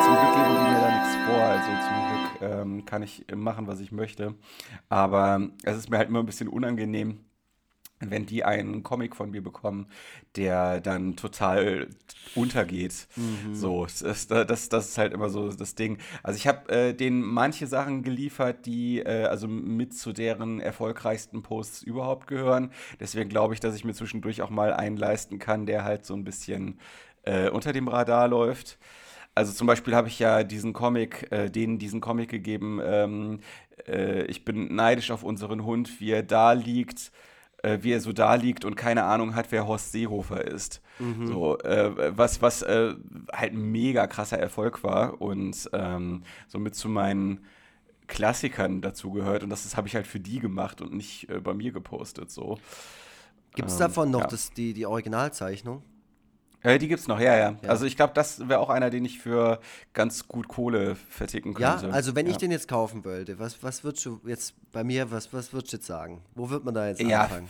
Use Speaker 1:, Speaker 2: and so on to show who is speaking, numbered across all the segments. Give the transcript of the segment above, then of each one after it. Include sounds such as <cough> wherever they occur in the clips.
Speaker 1: Ja, zum Glück geben die mir da nichts vor. Also zum Glück ähm, kann ich machen, was ich möchte. Aber es ist mir halt immer ein bisschen unangenehm, wenn die einen Comic von mir bekommen, der dann total untergeht. Mhm. So, das, das, das ist halt immer so das Ding. Also ich habe äh, denen manche Sachen geliefert, die äh, also mit zu deren erfolgreichsten Posts überhaupt gehören. Deswegen glaube ich, dass ich mir zwischendurch auch mal einen leisten kann, der halt so ein bisschen äh, unter dem Radar läuft. Also zum Beispiel habe ich ja diesen Comic, äh, denen diesen Comic gegeben, ähm, äh, ich bin neidisch auf unseren Hund, wie er da liegt äh, wie er so da liegt und keine Ahnung hat, wer Horst Seehofer ist. Mhm. So, äh, was was äh, halt ein mega krasser Erfolg war und ähm, somit zu meinen Klassikern dazu gehört. Und das, das habe ich halt für die gemacht und nicht äh, bei mir gepostet. So.
Speaker 2: Gibt es ähm, davon noch ja. das, die, die Originalzeichnung?
Speaker 1: Äh, die gibt's noch, ja, ja. ja. Also ich glaube, das wäre auch einer, den ich für ganz gut Kohle verticken könnte.
Speaker 2: Ja, also wenn ja. ich den jetzt kaufen wollte, was, was würdest du jetzt bei mir, was, was würdest du jetzt sagen? Wo wird man da jetzt ja, anfangen?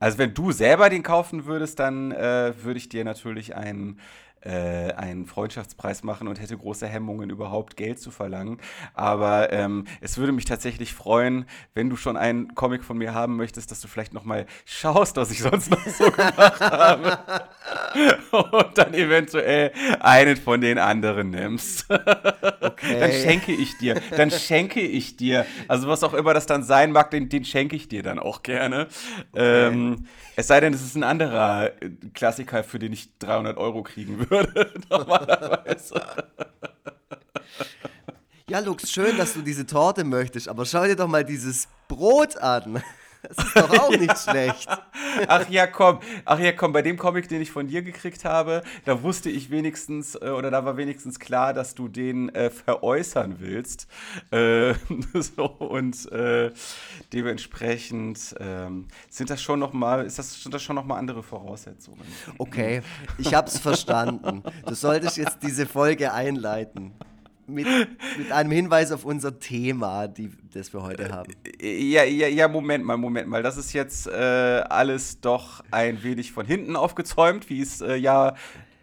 Speaker 1: Also wenn du selber den kaufen würdest, dann äh, würde ich dir natürlich einen äh, einen Freundschaftspreis machen und hätte große Hemmungen, überhaupt Geld zu verlangen. Aber ähm, es würde mich tatsächlich freuen, wenn du schon einen Comic von mir haben möchtest, dass du vielleicht noch mal schaust, was ich sonst noch so <laughs> gemacht habe. und dann eventuell einen von den anderen nimmst. Okay. Dann schenke ich dir. Dann schenke ich dir. Also was auch immer das dann sein mag, den, den schenke ich dir dann auch gerne. Okay. Ähm, es sei denn, es ist ein anderer Klassiker, für den ich 300 Euro kriegen würde würde, <laughs> normalerweise.
Speaker 2: Ja, Lux, schön, dass du diese Torte möchtest, aber schau dir doch mal dieses Brot an. Das ist doch auch ja. nicht schlecht. <laughs>
Speaker 1: Ach ja, komm. Ach ja, komm. Bei dem Comic, den ich von dir gekriegt habe, da wusste ich wenigstens, äh, oder da war wenigstens klar, dass du den äh, veräußern willst. Äh, <laughs> so, und äh, dementsprechend ähm, sind das schon noch mal, ist das, sind das schon noch mal andere Voraussetzungen.
Speaker 2: Okay, ich hab's verstanden. Du solltest jetzt diese Folge einleiten mit, mit einem Hinweis auf unser Thema, die, das wir heute haben.
Speaker 1: Ja, ja, ja, Moment mal, Moment mal. Das ist jetzt äh, alles doch ein wenig von hinten aufgezäumt, wie es äh, ja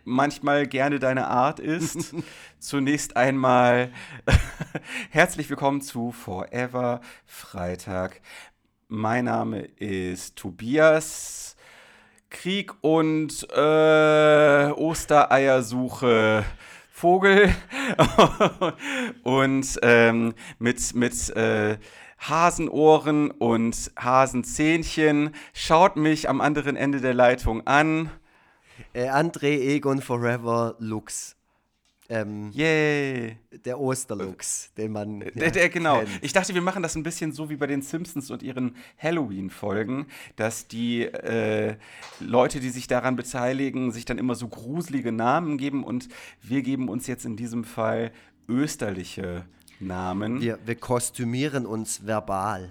Speaker 1: manchmal gerne deine Art ist. <laughs> Zunächst einmal <laughs> herzlich willkommen zu Forever Freitag. Mein Name ist Tobias. Krieg und äh, Ostereiersuche Vogel <laughs> und ähm, mit, mit äh, Hasenohren und Hasenzähnchen. Schaut mich am anderen Ende der Leitung an.
Speaker 2: Äh, André Egon Forever Lux. Ähm, Yay! Der Osterlux, den man.
Speaker 1: Ja, der, der, genau. Kennt. Ich dachte, wir machen das ein bisschen so wie bei den Simpsons und ihren Halloween-Folgen, dass die äh, Leute, die sich daran beteiligen, sich dann immer so gruselige Namen geben und wir geben uns jetzt in diesem Fall österliche Namen.
Speaker 2: Wir, wir kostümieren uns verbal.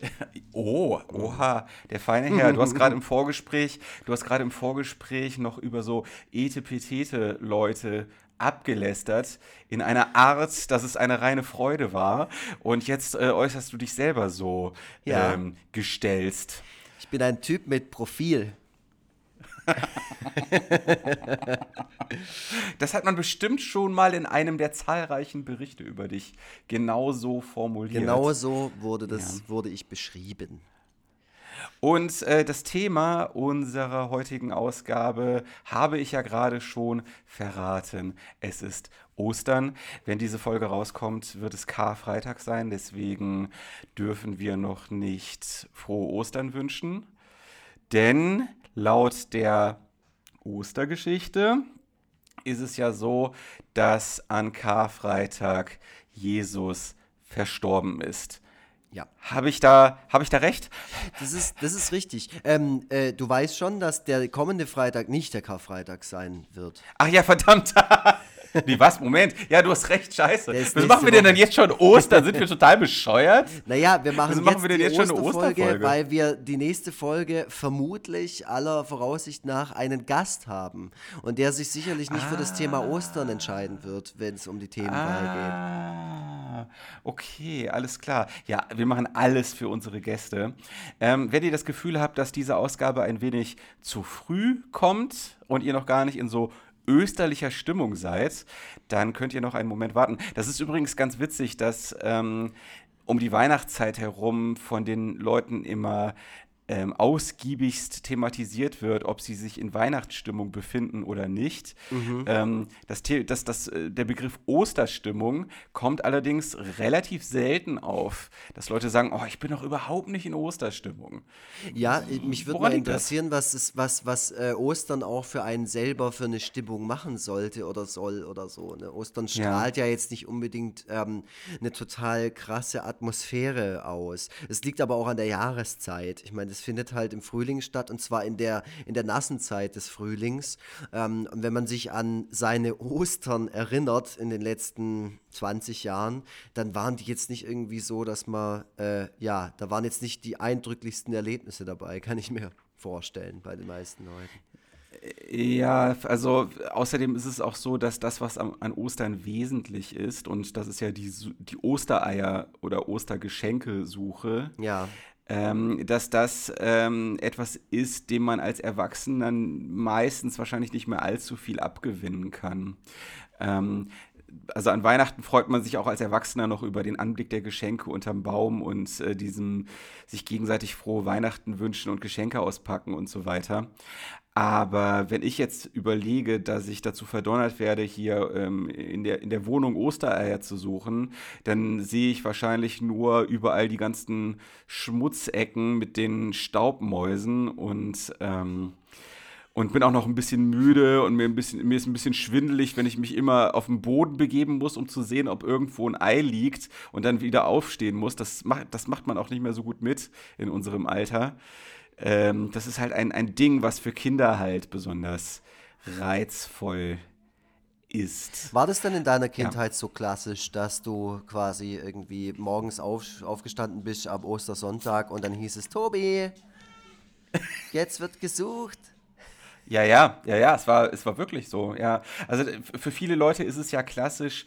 Speaker 2: <laughs>
Speaker 1: Oh, oha, der feine Herr. Du hast gerade im Vorgespräch, du hast gerade im Vorgespräch noch über so etepetete Leute abgelästert in einer Art, dass es eine reine Freude war. Und jetzt äh, äußerst du dich selber so ja. ähm, gestellst.
Speaker 2: Ich bin ein Typ mit Profil. <laughs>
Speaker 1: das hat man bestimmt schon mal in einem der zahlreichen Berichte über dich genauso formuliert.
Speaker 2: Genauso wurde das ja. wurde ich beschrieben.
Speaker 1: Und äh, das Thema unserer heutigen Ausgabe habe ich ja gerade schon verraten. Es ist Ostern. Wenn diese Folge rauskommt, wird es Karfreitag sein. Deswegen dürfen wir noch nicht frohe Ostern wünschen. Denn laut der Ostergeschichte ist es ja so, dass an Karfreitag Jesus verstorben ist. Ja. Habe ich, da, hab ich da recht?
Speaker 2: Das ist, das ist richtig. Ähm, äh, du weißt schon, dass der kommende Freitag nicht der Karfreitag sein wird.
Speaker 1: Ach ja, verdammt. <laughs> Nee, was? Moment. Ja, du hast recht, scheiße. Was machen wir denn dann jetzt schon Ostern? Sind wir total bescheuert? <laughs>
Speaker 2: Naja, wir machen, jetzt, machen wir denn jetzt schon eine Osterfolge, weil wir die nächste Folge vermutlich aller Voraussicht nach einen Gast haben. Und der sich sicherlich nicht ah. für das Thema Ostern entscheiden wird, wenn es um die Themenwahl
Speaker 1: ah. geht. Okay, alles klar. Ja, wir machen alles für unsere Gäste. Ähm, wenn ihr das Gefühl habt, dass diese Ausgabe ein wenig zu früh kommt und ihr noch gar nicht in so österlicher Stimmung seid, dann könnt ihr noch einen Moment warten. Das ist übrigens ganz witzig, dass ähm, um die Weihnachtszeit herum von den Leuten immer ähm, ausgiebigst thematisiert wird, ob sie sich in Weihnachtsstimmung befinden oder nicht. Mhm. Ähm, das, das, das, äh, der Begriff Osterstimmung kommt allerdings relativ selten auf, dass Leute sagen, oh, ich bin doch überhaupt nicht in Osterstimmung.
Speaker 2: Ja, mich würde mal interessieren, was, ist, was, was äh, Ostern auch für einen selber für eine Stimmung machen sollte oder soll oder so. Ne? Ostern strahlt ja. ja jetzt nicht unbedingt ähm, eine total krasse Atmosphäre aus. Es liegt aber auch an der Jahreszeit. Ich meine, das findet halt im Frühling statt und zwar in der, in der nassen Zeit des Frühlings. Ähm, und wenn man sich an seine Ostern erinnert in den letzten 20 Jahren, dann waren die jetzt nicht irgendwie so, dass man, äh, ja, da waren jetzt nicht die eindrücklichsten Erlebnisse dabei, kann ich mir vorstellen bei den meisten Leuten.
Speaker 1: Ja, also außerdem ist es auch so, dass das, was am, an Ostern wesentlich ist, und das ist ja die, die Ostereier- oder Ostergeschenke-Suche,
Speaker 2: ja
Speaker 1: ähm, dass das ähm, etwas ist, dem man als Erwachsener meistens wahrscheinlich nicht mehr allzu viel abgewinnen kann. Ähm, also an Weihnachten freut man sich auch als Erwachsener noch über den Anblick der Geschenke unterm Baum und äh, diesem sich gegenseitig frohe Weihnachten wünschen und Geschenke auspacken und so weiter. Aber wenn ich jetzt überlege, dass ich dazu verdonnert werde, hier ähm, in, der, in der Wohnung Ostereier zu suchen, dann sehe ich wahrscheinlich nur überall die ganzen Schmutzecken mit den Staubmäusen und, ähm, und bin auch noch ein bisschen müde und mir, ein bisschen, mir ist ein bisschen schwindelig, wenn ich mich immer auf den Boden begeben muss, um zu sehen, ob irgendwo ein Ei liegt und dann wieder aufstehen muss. Das macht, das macht man auch nicht mehr so gut mit in unserem Alter ähm, das ist halt ein, ein Ding, was für Kinder halt besonders reizvoll ist.
Speaker 2: War das denn in deiner Kindheit ja. so klassisch, dass du quasi irgendwie morgens auf, aufgestanden bist am Ostersonntag und dann hieß es, Tobi, jetzt wird gesucht?
Speaker 1: Ja, ja, ja, ja, es war, es war wirklich so, ja. Also für viele Leute ist es ja klassisch,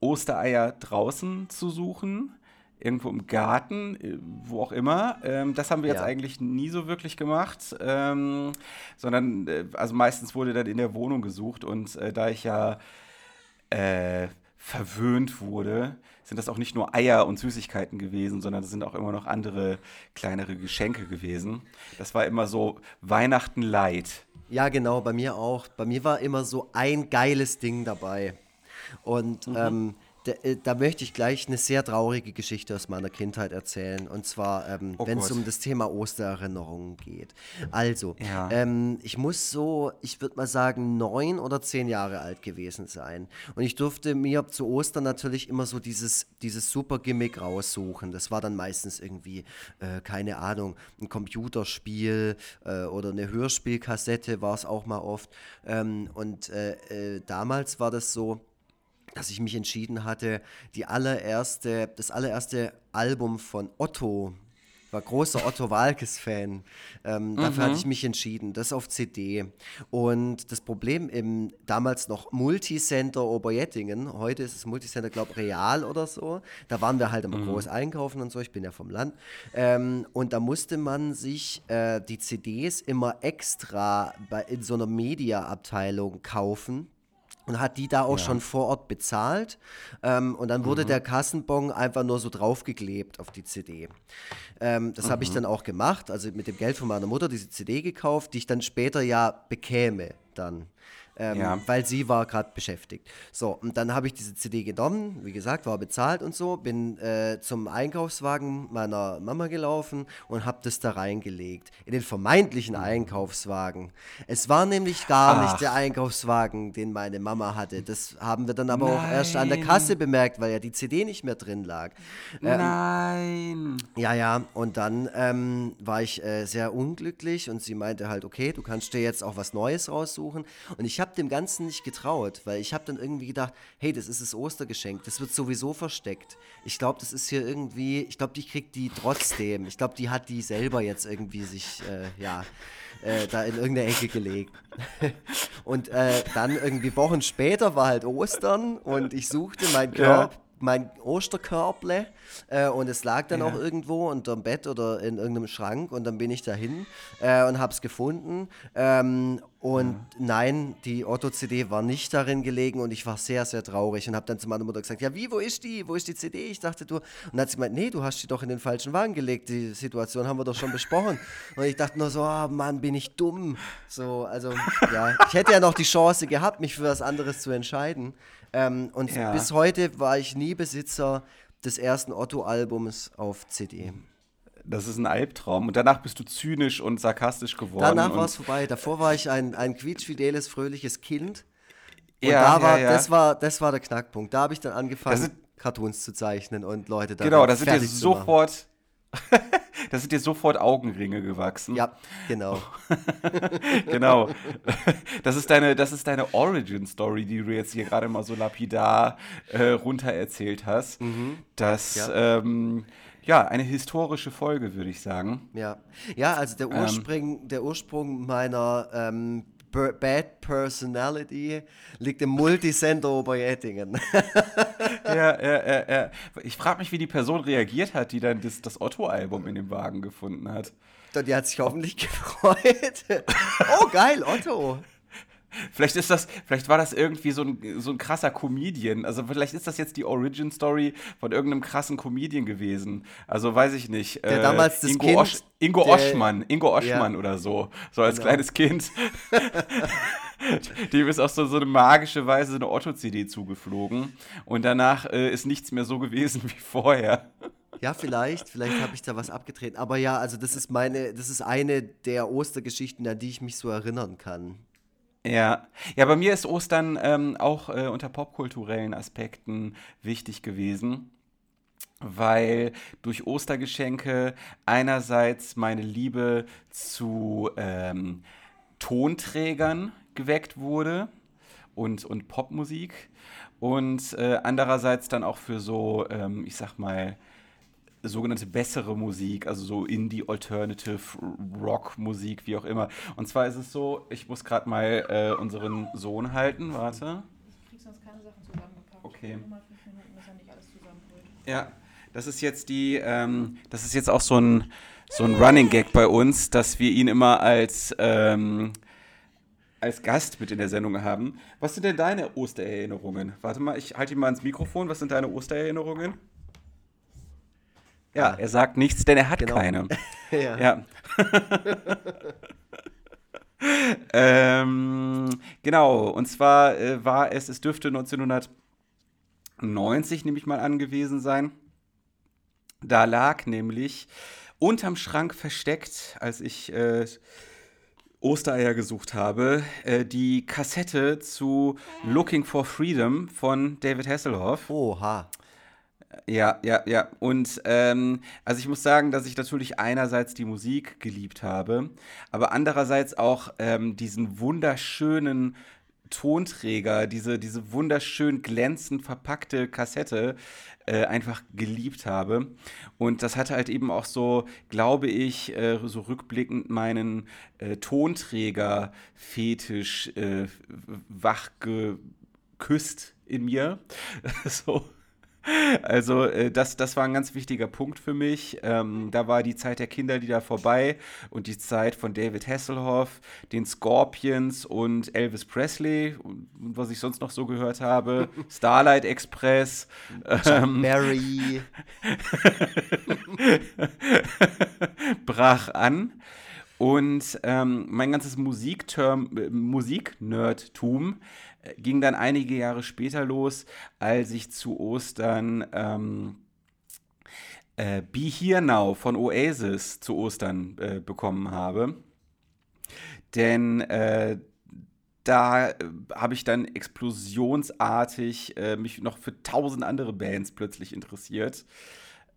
Speaker 1: Ostereier draußen zu suchen irgendwo im Garten, äh, wo auch immer. Ähm, das haben wir jetzt eigentlich nie so wirklich gemacht, ähm, sondern äh, also meistens wurde dann in der Wohnung gesucht und äh, da ich ja äh, verwöhnt wurde, sind das auch nicht nur Eier und Süßigkeiten gewesen, sondern es sind auch immer noch andere kleinere Geschenke gewesen. Das war immer so Weihnachten light.
Speaker 2: Ja, genau, bei mir auch. Bei mir war immer so ein geiles Ding dabei. Und mhm. ähm, da, äh, da, möchte ich gleich eine sehr traurige Geschichte aus meiner Kindheit erzählen. Und zwar, ähm, oh wenn es um das Thema Ostererinnerungen geht. Also, ja. ähm, ich muss so, ich würde mal sagen, neun oder zehn Jahre alt gewesen sein. Und ich durfte mir zu Ostern natürlich immer so dieses, dieses super Gimmick raussuchen. Das war dann meistens irgendwie, äh, keine Ahnung, ein Computerspiel äh, oder eine Hörspielkassette war es auch mal oft. Ähm, und äh, äh damals war das so, dass ich mich entschieden hatte, die allererste, das allererste Album von Otto, war großer Otto Walkes-Fan. Ähm, mhm. Dafür hatte ich mich entschieden, das auf CD. Und das Problem im damals noch Multicenter Oberjettingen, heute ist es Multicenter, glaube ich, Real oder so, da waren wir halt immer mhm. groß einkaufen und so, ich bin ja vom Land. Ähm, und da musste man sich äh, die CDs immer extra bei, in so einer Media-Abteilung kaufen und hat die da auch ja. schon vor Ort bezahlt. Ähm, und dann wurde mhm. der Kassenbon einfach nur so draufgeklebt auf die CD. Ähm, das mhm. habe ich dann auch gemacht, also mit dem Geld von meiner Mutter diese CD gekauft, die ich dann später ja bekäme dann ähm, ja. weil sie war gerade beschäftigt. So, und dann habe ich diese CD genommen, wie gesagt, war bezahlt und so, bin äh, zum Einkaufswagen meiner Mama gelaufen und habe das da reingelegt, in den vermeintlichen Einkaufswagen. Es war nämlich gar Ach. nicht der Einkaufswagen, den meine Mama hatte. Das haben wir dann aber Nein. auch erst an der Kasse bemerkt, weil ja die CD nicht mehr drin lag.
Speaker 1: Ähm, Nein.
Speaker 2: Ja, ja, und dann ähm, war ich äh, sehr unglücklich und sie meinte halt, okay, du kannst dir jetzt auch was Neues raussuchen. Und ich habe habe dem Ganzen nicht getraut, weil ich habe dann irgendwie gedacht, hey, das ist das Ostergeschenk, das wird sowieso versteckt. Ich glaube, das ist hier irgendwie, ich glaube, die kriegt die trotzdem. Ich glaube, die hat die selber jetzt irgendwie sich, äh, ja, äh, da in irgendeine Ecke gelegt. <laughs> und äh, dann irgendwie Wochen später war halt Ostern und ich suchte mein Körper. Ja mein Osterkörble äh, und es lag dann ja. auch irgendwo unterm Bett oder in irgendeinem Schrank und dann bin ich dahin äh, und habe es gefunden ähm, Und ja. nein, die Otto-CD war nicht darin gelegen und ich war sehr, sehr traurig und habe dann zu meiner Mutter gesagt, ja wie, wo ist die? Wo ist die CD? Ich dachte, du... Und dann hat sie gemeint, nee, du hast die doch in den falschen Wagen gelegt. Die Situation haben wir doch schon besprochen. <laughs> Und ich dachte nur so, oh Mann, bin ich dumm. So, also, ja, ich hätte ja noch die Chance gehabt, mich für was anderes zu entscheiden. Ähm, und ja. bis heute war ich nie Besitzer des ersten Otto-Albums auf CD.
Speaker 1: Das ist ein Albtraum. Und danach bist du zynisch und sarkastisch geworden.
Speaker 2: Danach war es vorbei. Davor war ich ein, ein quietschfideles, fröhliches Kind. Und ja, da war, ja, ja. Das, war, das war der Knackpunkt. Da habe ich dann angefangen, sind, Cartoons zu zeichnen und Leute
Speaker 1: da Genau, da sind dir sofort, <laughs> da sind dir sofort Augenringe gewachsen.
Speaker 2: Ja, genau. <laughs>
Speaker 1: genau. <laughs> Das ist deine, das ist deine Origin-Story, die du jetzt hier gerade mal so lapidar äh, runter erzählt hast. Mhm. Dass ja. ähm, ja, eine historische Folge, würde ich sagen.
Speaker 2: Ja, ja also der Ursprung, ähm, der Ursprung meiner ähm, Bad Personality liegt im Multisender Oberettingen. <laughs>
Speaker 1: ja, ja, ja, ja. Ich frage mich, wie die Person reagiert hat, die dann das, das Otto-Album in dem Wagen gefunden hat.
Speaker 2: Die hat sich hoffentlich <laughs> gefreut. oh, geil, Otto.
Speaker 1: Vielleicht ist das, vielleicht war das irgendwie so ein, so ein krasser Comedian. Also vielleicht ist das jetzt die Origin Story von irgendeinem krassen Comedian gewesen. Also weiß ich nicht.
Speaker 2: Der äh, damals das
Speaker 1: Ingo,
Speaker 2: kind,
Speaker 1: Osch, Ingo der, Oschmann, Ingo Oschmann ja. oder so. So als genau. kleines Kind. <laughs> Dem ist auf so, so eine magische Weise eine Otto-CD zugeflogen. Und danach äh, ist nichts mehr so gewesen <laughs> wie vorher.
Speaker 2: Ja, vielleicht, vielleicht habe ich da was abgetreten. Aber ja, also das ist meine, das ist eine der Ostergeschichten, an die ich mich so erinnern kann.
Speaker 1: Ja, ja, bei mir ist Ostern ähm, auch äh, unter popkulturellen Aspekten wichtig gewesen, weil durch Ostergeschenke einerseits meine Liebe zu ähm, Tonträgern geweckt wurde und, und Popmusik und äh, andererseits dann auch für so, ähm, ich sag mal, sogenannte bessere Musik, also so Indie, Alternative, Rock Musik, wie auch immer. Und zwar ist es so, ich muss gerade mal äh, unseren Sohn halten, warte. Ich krieg sonst keine Sachen zusammengepackt. Okay. Nur mal fünf Minuten, dass er nicht alles zusammenholt. Ja, das ist jetzt die, ähm, das ist jetzt auch so ein, so ein Running Gag bei uns, dass wir ihn immer als, ähm, als Gast mit in der Sendung haben. Was sind denn deine Ostererinnerungen? Warte mal, ich halte ihn mal ins Mikrofon. Was sind deine Ostererinnerungen? Ja, er sagt nichts, denn er hat genau. keine. <laughs> ja. ja. <laughs> ähm, genau, und zwar äh, war es, es dürfte 1990, nehme ich mal an, gewesen sein. Da lag nämlich unterm Schrank versteckt, als ich äh, Ostereier gesucht habe, äh, die Kassette zu Looking for Freedom von David Hasselhoff.
Speaker 2: Oha.
Speaker 1: Ja, ja, ja. Und ähm, also ich muss sagen, dass ich natürlich einerseits die Musik geliebt habe, aber andererseits auch ähm, diesen wunderschönen Tonträger, diese, diese wunderschön glänzend verpackte Kassette äh, einfach geliebt habe. Und das hatte halt eben auch so, glaube ich, äh, so rückblickend meinen äh, Tonträger-Fetisch äh, wach geküsst in mir. <laughs> so. Also äh, das, das war ein ganz wichtiger Punkt für mich. Ähm, da war die Zeit der Kinderlieder vorbei und die Zeit von David Hasselhoff, den Scorpions und Elvis Presley und, und was ich sonst noch so gehört habe, <laughs> Starlight Express,
Speaker 2: ähm, Mary <laughs>
Speaker 1: brach an. Und ähm, mein ganzes Musikterm, äh, Musiknerdtum ging dann einige Jahre später los, als ich zu Ostern ähm, äh, Be Here Now von Oasis zu Ostern äh, bekommen habe. Denn äh, da äh, habe ich dann explosionsartig äh, mich noch für tausend andere Bands plötzlich interessiert.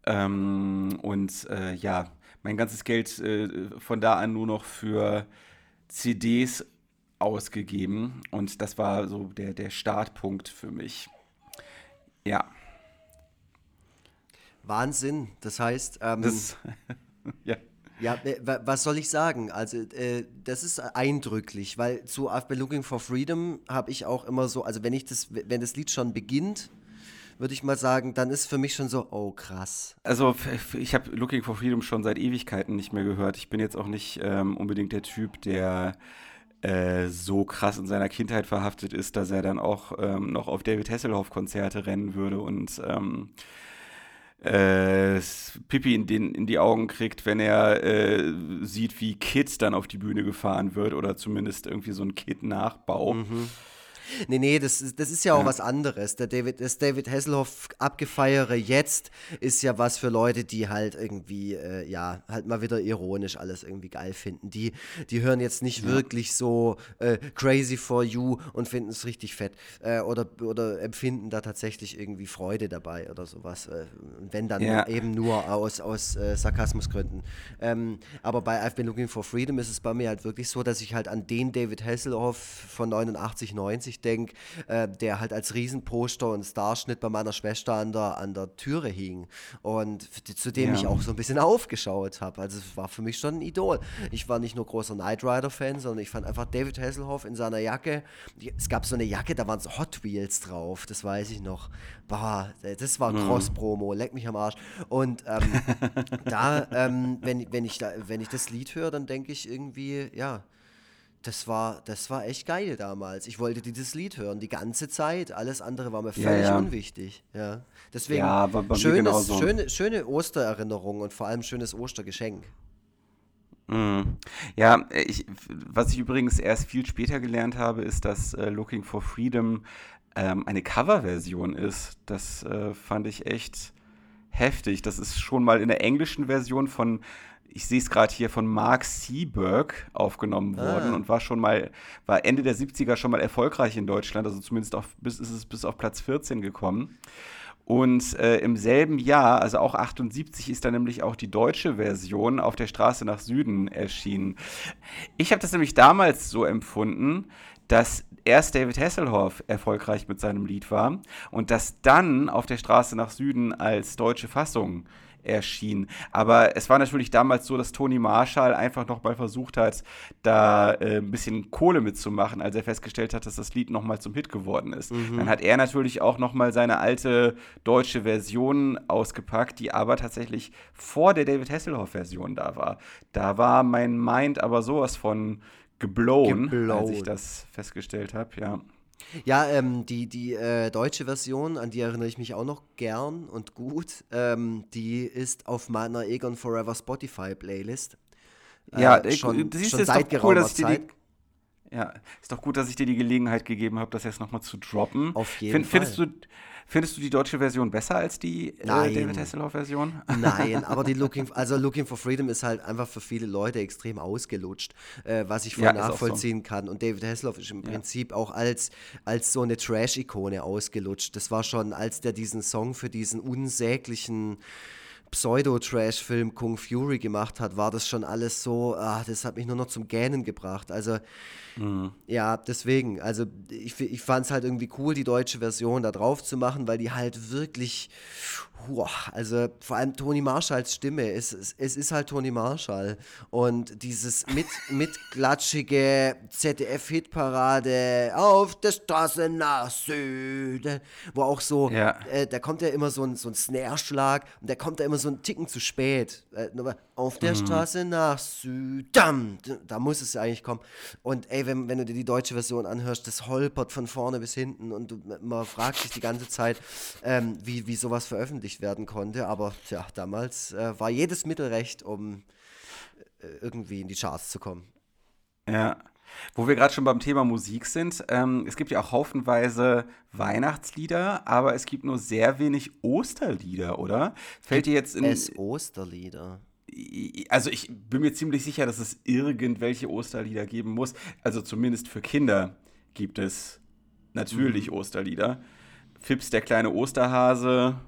Speaker 1: Ähm, und äh, ja, mein ganzes Geld von da an nur noch für CDs ausgegeben und das war so der, der Startpunkt für mich. Ja.
Speaker 2: Wahnsinn. Das heißt, ähm,
Speaker 1: das, <laughs> ja.
Speaker 2: Ja, was soll ich sagen? Also, äh, das ist eindrücklich, weil zu bei Looking for Freedom habe ich auch immer so, also wenn ich das, wenn das Lied schon beginnt, würde ich mal sagen, dann ist für mich schon so, oh krass.
Speaker 1: Also ich habe Looking for Freedom schon seit Ewigkeiten nicht mehr gehört. Ich bin jetzt auch nicht ähm, unbedingt der Typ, der äh, so krass in seiner Kindheit verhaftet ist, dass er dann auch ähm, noch auf David Hasselhoff-Konzerte rennen würde und ähm, äh, Pippi in, den, in die Augen kriegt, wenn er äh, sieht, wie Kid dann auf die Bühne gefahren wird oder zumindest irgendwie so ein Kid-Nachbau. Mhm.
Speaker 2: Nee, nee, das, das ist ja auch ja. was anderes. Der David, das David Hasselhoff abgefeiere jetzt ist ja was für Leute, die halt irgendwie, äh, ja, halt mal wieder ironisch alles irgendwie geil finden. Die, die hören jetzt nicht ja. wirklich so äh, crazy for you und finden es richtig fett. Äh, oder, oder empfinden da tatsächlich irgendwie Freude dabei oder sowas. Äh, wenn dann ja. eben nur aus, aus äh, Sarkasmusgründen. Ähm, aber bei I've Been Looking for Freedom ist es bei mir halt wirklich so, dass ich halt an den David Hasselhoff von 89, 90 ich denke, äh, der halt als Riesenposter und Starschnitt bei meiner Schwester an der, an der Türe hing und zu dem ja. ich auch so ein bisschen aufgeschaut habe. Also es war für mich schon ein Idol. Ich war nicht nur großer Knight Rider-Fan, sondern ich fand einfach David Hasselhoff in seiner Jacke, es gab so eine Jacke, da waren so Hot Wheels drauf, das weiß ich noch. Boah, das war mhm. Cross-Promo, leck mich am Arsch. Und ähm, <laughs> da, ähm, wenn, wenn, ich da, wenn ich das Lied höre, dann denke ich irgendwie, ja, das war, das war echt geil damals. Ich wollte dieses Lied hören, die ganze Zeit. Alles andere war mir völlig ja, ja. unwichtig. Ja. Deswegen ja, schönes, schöne, schöne Ostererinnerung und vor allem schönes Ostergeschenk.
Speaker 1: Mhm. Ja, ich, was ich übrigens erst viel später gelernt habe, ist, dass äh, Looking for Freedom ähm, eine Coverversion ist. Das äh, fand ich echt heftig. Das ist schon mal in der englischen Version von ich sehe es gerade hier von Mark Seberg aufgenommen worden ah. und war schon mal, war Ende der 70er schon mal erfolgreich in Deutschland, also zumindest auf, bis, ist es bis auf Platz 14 gekommen. Und äh, im selben Jahr, also auch 78, ist dann nämlich auch die deutsche Version auf der Straße nach Süden erschienen. Ich habe das nämlich damals so empfunden, dass erst David Hasselhoff erfolgreich mit seinem Lied war und dass dann auf der Straße nach Süden als deutsche Fassung erschien. Aber es war natürlich damals so, dass Tony Marshall einfach noch mal versucht hat, da äh, ein bisschen Kohle mitzumachen, als er festgestellt hat, dass das Lied noch mal zum Hit geworden ist. Mhm. Dann hat er natürlich auch noch mal seine alte deutsche Version ausgepackt, die aber tatsächlich vor der David Hasselhoff-Version da war. Da war mein Mind aber sowas von geblown, geblown. als ich das festgestellt habe, ja.
Speaker 2: Ja, ähm, die, die äh, deutsche Version, an die erinnere ich mich auch noch gern und gut, ähm, die ist auf meiner Egon Forever Spotify Playlist.
Speaker 1: Äh, ja, schon, du siehst schon seit doch cool, dass Zeit. Die, ja, ist doch gut, dass ich dir die Gelegenheit gegeben habe, das jetzt nochmal zu droppen.
Speaker 2: Auf jeden Find,
Speaker 1: Fall. Findest du, Findest du die deutsche Version besser als die äh, David Hasselhoff-Version? <laughs>
Speaker 2: Nein, aber die Looking, also Looking for Freedom ist halt einfach für viele Leute extrem ausgelutscht, äh, was ich voll ja, nachvollziehen so. kann. Und David Hasselhoff ist im ja. Prinzip auch als, als so eine Trash-Ikone ausgelutscht. Das war schon, als der diesen Song für diesen unsäglichen Pseudo-Trash-Film Kung Fury gemacht hat, war das schon alles so, ah, das hat mich nur noch zum Gähnen gebracht. Also, mhm. ja, deswegen, also ich, ich fand es halt irgendwie cool, die deutsche Version da drauf zu machen, weil die halt wirklich Boah, also vor allem Toni Marshalls Stimme, es, es, es, ist halt Toni Marshall und dieses mit, <laughs> mitklatschige ZDF-Hitparade auf der Straße nach Süden, wo auch so, ja. äh, da kommt ja immer so ein, so ein Snare-Schlag und der kommt da immer so einen Ticken zu spät. Äh, auf der mhm. Straße nach Süden, da muss es ja eigentlich kommen. Und ey, wenn, wenn du dir die deutsche Version anhörst, das holpert von vorne bis hinten und du, man fragt sich die ganze Zeit, ähm, wie, wie sowas veröffentlicht veröffentlicht werden konnte. Aber ja, damals äh, war jedes Mittel recht, um äh, irgendwie in die Charts zu kommen.
Speaker 1: Ja. Wo wir gerade schon beim Thema Musik sind, ähm, es gibt ja auch haufenweise Weihnachtslieder, aber es gibt nur sehr wenig Osterlieder, oder? Fällt dir jetzt in.
Speaker 2: Es Osterlieder.
Speaker 1: Also ich bin mir ziemlich sicher, dass es irgendwelche Osterlieder geben muss. Also zumindest für Kinder gibt es natürlich mhm. Osterlieder. Fips der kleine Osterhase,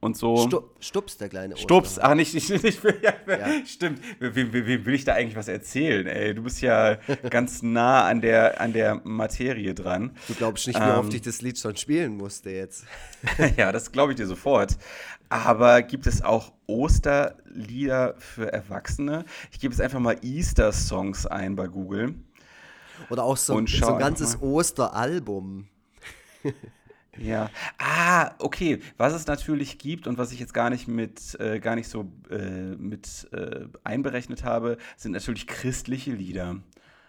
Speaker 1: und so. Stu
Speaker 2: Stups, der kleine
Speaker 1: Stups, ach nicht, nicht, nicht ja, ja. stimmt. Wem, wem, will ich da eigentlich was erzählen, ey? Du bist ja <laughs> ganz nah an der, an der Materie dran.
Speaker 2: Du glaubst nicht, wie ähm, oft ich das Lied schon spielen musste jetzt. <laughs>
Speaker 1: ja, das glaube ich dir sofort. Aber gibt es auch Osterlieder für Erwachsene? Ich gebe jetzt einfach mal Easter-Songs ein bei Google.
Speaker 2: Oder auch so, so ein ganzes Osteralbum. <laughs>
Speaker 1: Ja. Ah, okay. Was es natürlich gibt und was ich jetzt gar nicht mit, äh, gar nicht so äh, mit äh, einberechnet habe, sind natürlich christliche Lieder.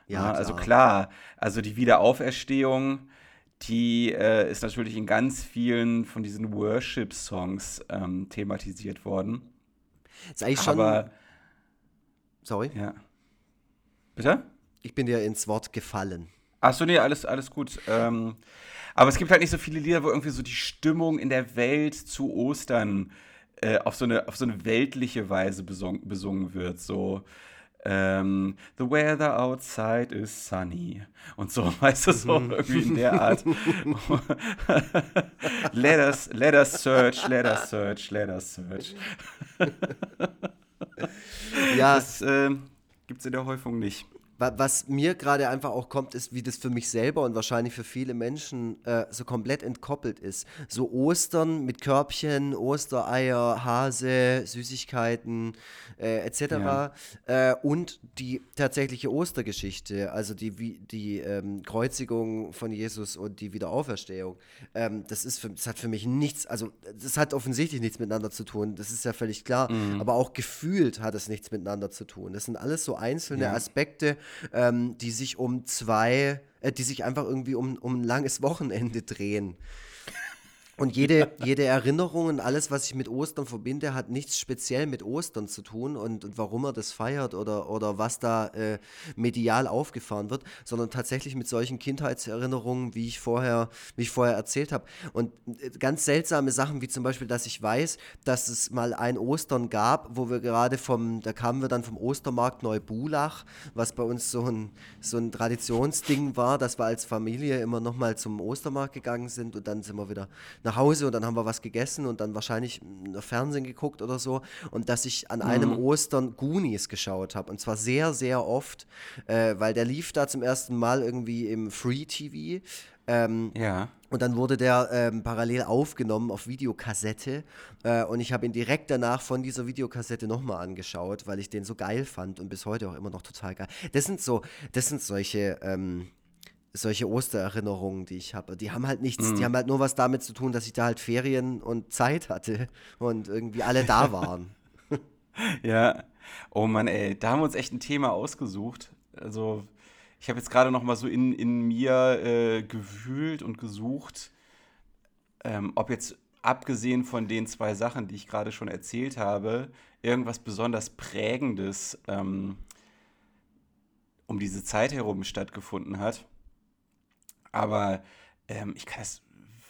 Speaker 1: Ja, ja also klar, also die Wiederauferstehung, die äh, ist natürlich in ganz vielen von diesen Worship-Songs ähm, thematisiert worden.
Speaker 2: Ist eigentlich Aber, schon. Sorry?
Speaker 1: Ja. Bitte?
Speaker 2: Ich bin dir ins Wort gefallen.
Speaker 1: Achso, nee, alles, alles gut. Ähm, aber es gibt halt nicht so viele Lieder, wo irgendwie so die Stimmung in der Welt zu Ostern äh, auf, so eine, auf so eine weltliche Weise besung, besungen wird. So, ähm, The weather outside is sunny. Und so, <laughs> weißt du, so mhm. irgendwie in der Art. <laughs> let, us, let us search, let us search, let us search. ja. Das äh, gibt es in der Häufung nicht
Speaker 2: was mir gerade einfach auch kommt, ist, wie das für mich selber und wahrscheinlich für viele Menschen äh, so komplett entkoppelt ist. So Ostern mit Körbchen, Ostereier, Hase, Süßigkeiten äh, etc. Ja. Äh, und die tatsächliche Ostergeschichte, also die, die ähm, Kreuzigung von Jesus und die Wiederauferstehung. Ähm, das, ist für, das hat für mich nichts, also das hat offensichtlich nichts miteinander zu tun, das ist ja völlig klar, mhm. aber auch gefühlt hat es nichts miteinander zu tun. Das sind alles so einzelne ja. Aspekte, ähm, die sich um zwei, äh, die sich einfach irgendwie um, um ein langes Wochenende drehen. Und jede, jede Erinnerung und alles, was ich mit Ostern verbinde, hat nichts speziell mit Ostern zu tun und, und warum er das feiert oder, oder was da äh, medial aufgefahren wird, sondern tatsächlich mit solchen Kindheitserinnerungen, wie ich vorher, wie ich vorher erzählt habe. Und äh, ganz seltsame Sachen, wie zum Beispiel, dass ich weiß, dass es mal ein Ostern gab, wo wir gerade vom, da kamen wir dann vom Ostermarkt Neubulach, was bei uns so ein, so ein Traditionsding war, dass wir als Familie immer nochmal zum Ostermarkt gegangen sind und dann sind wir wieder nach nach Hause und dann haben wir was gegessen und dann wahrscheinlich Fernsehen geguckt oder so. Und dass ich an einem mhm. Ostern Goonies geschaut habe. Und zwar sehr, sehr oft, äh, weil der lief da zum ersten Mal irgendwie im Free TV. Ähm,
Speaker 1: ja.
Speaker 2: Und dann wurde der ähm, parallel aufgenommen auf Videokassette. Äh, und ich habe ihn direkt danach von dieser Videokassette nochmal angeschaut, weil ich den so geil fand und bis heute auch immer noch total geil. Das sind so, das sind solche. Ähm, solche Ostererinnerungen, die ich habe. Die haben halt nichts, mhm. die haben halt nur was damit zu tun, dass ich da halt Ferien und Zeit hatte und irgendwie alle da waren. <laughs> <laughs>
Speaker 1: ja. Oh Mann, ey, da haben wir uns echt ein Thema ausgesucht. Also, ich habe jetzt gerade noch mal so in, in mir äh, gewühlt und gesucht, ähm, ob jetzt abgesehen von den zwei Sachen, die ich gerade schon erzählt habe, irgendwas besonders Prägendes ähm, um diese Zeit herum stattgefunden hat. Aber ähm, ich kann es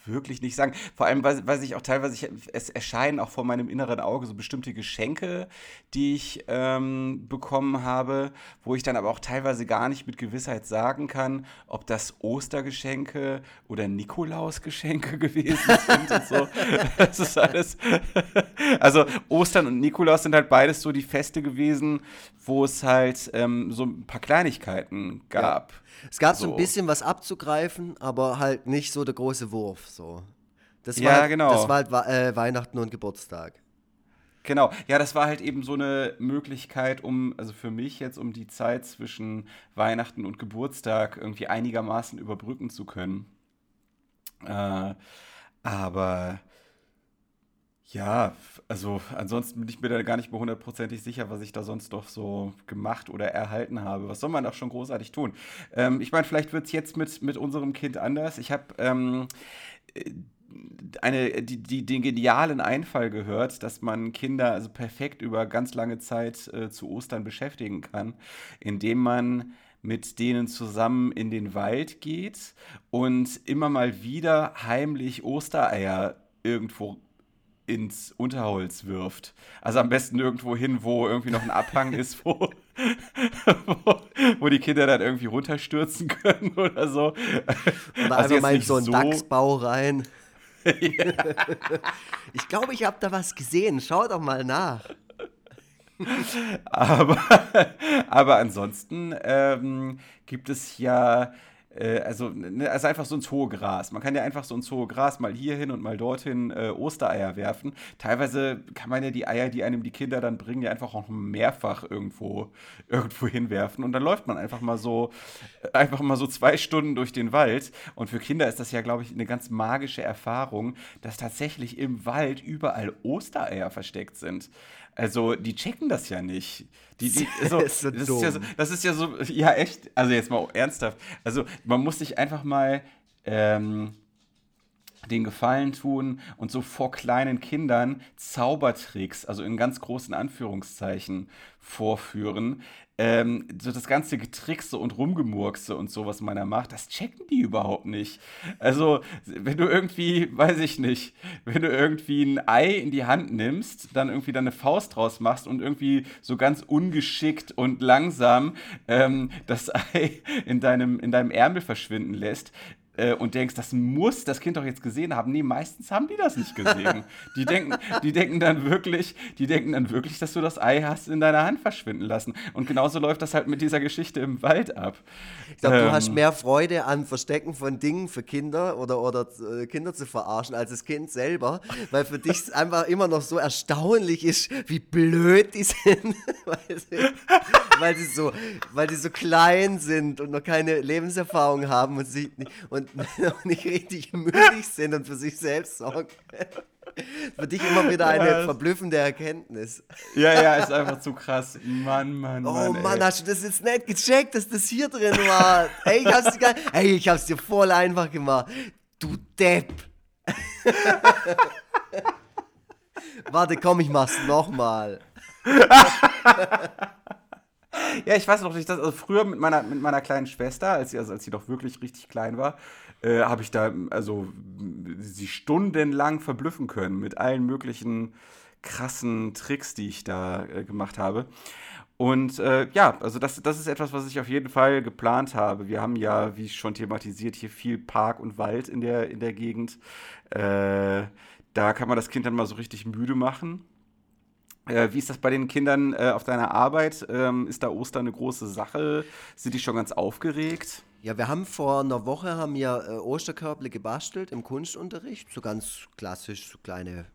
Speaker 1: wirklich nicht sagen. Vor allem, weil, weil sich auch teilweise, ich, es erscheinen auch vor meinem inneren Auge so bestimmte Geschenke, die ich ähm, bekommen habe, wo ich dann aber auch teilweise gar nicht mit Gewissheit sagen kann, ob das Ostergeschenke oder Nikolausgeschenke <laughs> gewesen sind und so. Das ist alles. <laughs> also Ostern und Nikolaus sind halt beides so die Feste gewesen, wo es halt ähm, so ein paar Kleinigkeiten gab. Ja.
Speaker 2: Es gab so. so ein bisschen was abzugreifen, aber halt nicht so der große Wurf. So. Das
Speaker 1: ja,
Speaker 2: war halt,
Speaker 1: genau.
Speaker 2: Das war halt äh, Weihnachten und Geburtstag.
Speaker 1: Genau, ja, das war halt eben so eine Möglichkeit, um, also für mich jetzt, um die Zeit zwischen Weihnachten und Geburtstag irgendwie einigermaßen überbrücken zu können. Äh, aber ja, also ansonsten bin ich mir da gar nicht mehr hundertprozentig sicher, was ich da sonst doch so gemacht oder erhalten habe. Was soll man doch schon großartig tun? Ähm, ich meine, vielleicht wird es jetzt mit, mit unserem Kind anders. Ich habe ähm, eine, die, die, den genialen Einfall gehört, dass man Kinder also perfekt über ganz lange Zeit äh, zu Ostern beschäftigen kann, indem man mit denen zusammen in den Wald geht und immer mal wieder heimlich Ostereier irgendwo ins Unterholz wirft. Also am besten irgendwo hin, wo irgendwie noch ein Abhang <laughs> ist, wo, wo, wo, die Kinder dann irgendwie runterstürzen können <laughs> oder so.
Speaker 2: Oder also einfach mal in so einen so Dachsbau rein. <laughs> ja. Ich glaube, ich habe da was gesehen. Schau doch mal nach.
Speaker 1: aber, aber ansonsten ähm, gibt es ja also, ne, also einfach so ins hohe Gras. Man kann ja einfach so ins hohe Gras mal hierhin und mal dorthin äh, Ostereier werfen. Teilweise kann man ja die Eier, die einem die Kinder dann bringen, ja einfach auch mehrfach irgendwo, <laughs> irgendwo hinwerfen. Und dann läuft man einfach mal so, äh, einfach mal so zwei Stunden durch den Wald. Und für Kinder ist das ja, glaube ich, eine ganz magische Erfahrung, dass tatsächlich im Wald überall Ostereier versteckt sind. Also, die checken das ja nicht. Die, die, <laughs> so, das, ist so das, ist ja so, das ist ja so, ja echt, also jetzt mal ernsthaft. Also, man muss sich einfach mal ähm, den Gefallen tun und so vor kleinen Kindern Zaubertricks, also in ganz großen Anführungszeichen, vorführen. Ähm, so das ganze Getrickse und Rumgemurkse und so, was man da macht, das checken die überhaupt nicht. Also, wenn du irgendwie, weiß ich nicht, wenn du irgendwie ein Ei in die Hand nimmst, dann irgendwie deine Faust draus machst und irgendwie so ganz ungeschickt und langsam ähm, das Ei in deinem, in deinem Ärmel verschwinden lässt, äh, und denkst, das muss das Kind doch jetzt gesehen haben. Nee, meistens haben die das nicht gesehen. <laughs> die, denken, die denken dann wirklich, die denken dann wirklich, dass du das Ei hast in deiner Hand verschwinden lassen. Und genauso läuft das halt mit dieser Geschichte im Wald ab.
Speaker 2: Ich glaube, ähm, du hast ähm, mehr Freude an Verstecken von Dingen für Kinder oder, oder äh, Kinder zu verarschen als das Kind selber, weil für dich <laughs> einfach immer noch so erstaunlich ist, wie blöd die sind, <laughs> weil, sie, weil, sie so, weil die so klein sind und noch keine Lebenserfahrung haben und, sie, und und <laughs> noch nicht richtig mündig sind und für sich selbst sorgen. Für dich immer wieder eine ja, verblüffende Erkenntnis.
Speaker 1: Ja, ja, ist einfach zu krass. Mann, Mann,
Speaker 2: oh,
Speaker 1: Mann.
Speaker 2: Oh Mann, ey. hast du das jetzt nicht gecheckt, dass das hier drin war? ey, ich hab's dir, ey, ich hab's dir voll einfach gemacht. Du Depp. <laughs> Warte, komm, ich mach's nochmal. <laughs> <laughs>
Speaker 1: Ja, ich weiß noch nicht, dass, also früher mit meiner, mit meiner kleinen Schwester, als sie, also als sie doch wirklich richtig klein war, äh, habe ich da also sie stundenlang verblüffen können mit allen möglichen krassen Tricks, die ich da äh, gemacht habe. Und äh, ja, also das, das ist etwas, was ich auf jeden Fall geplant habe. Wir haben ja, wie schon thematisiert, hier viel Park und Wald in der, in der Gegend. Äh, da kann man das Kind dann mal so richtig müde machen. Äh, wie ist das bei den Kindern äh, auf deiner Arbeit? Ähm, ist da Ostern eine große Sache? Sind die schon ganz aufgeregt?
Speaker 2: Ja, wir haben vor einer Woche haben wir äh, Osterkörble gebastelt im Kunstunterricht, so ganz klassisch, so kleine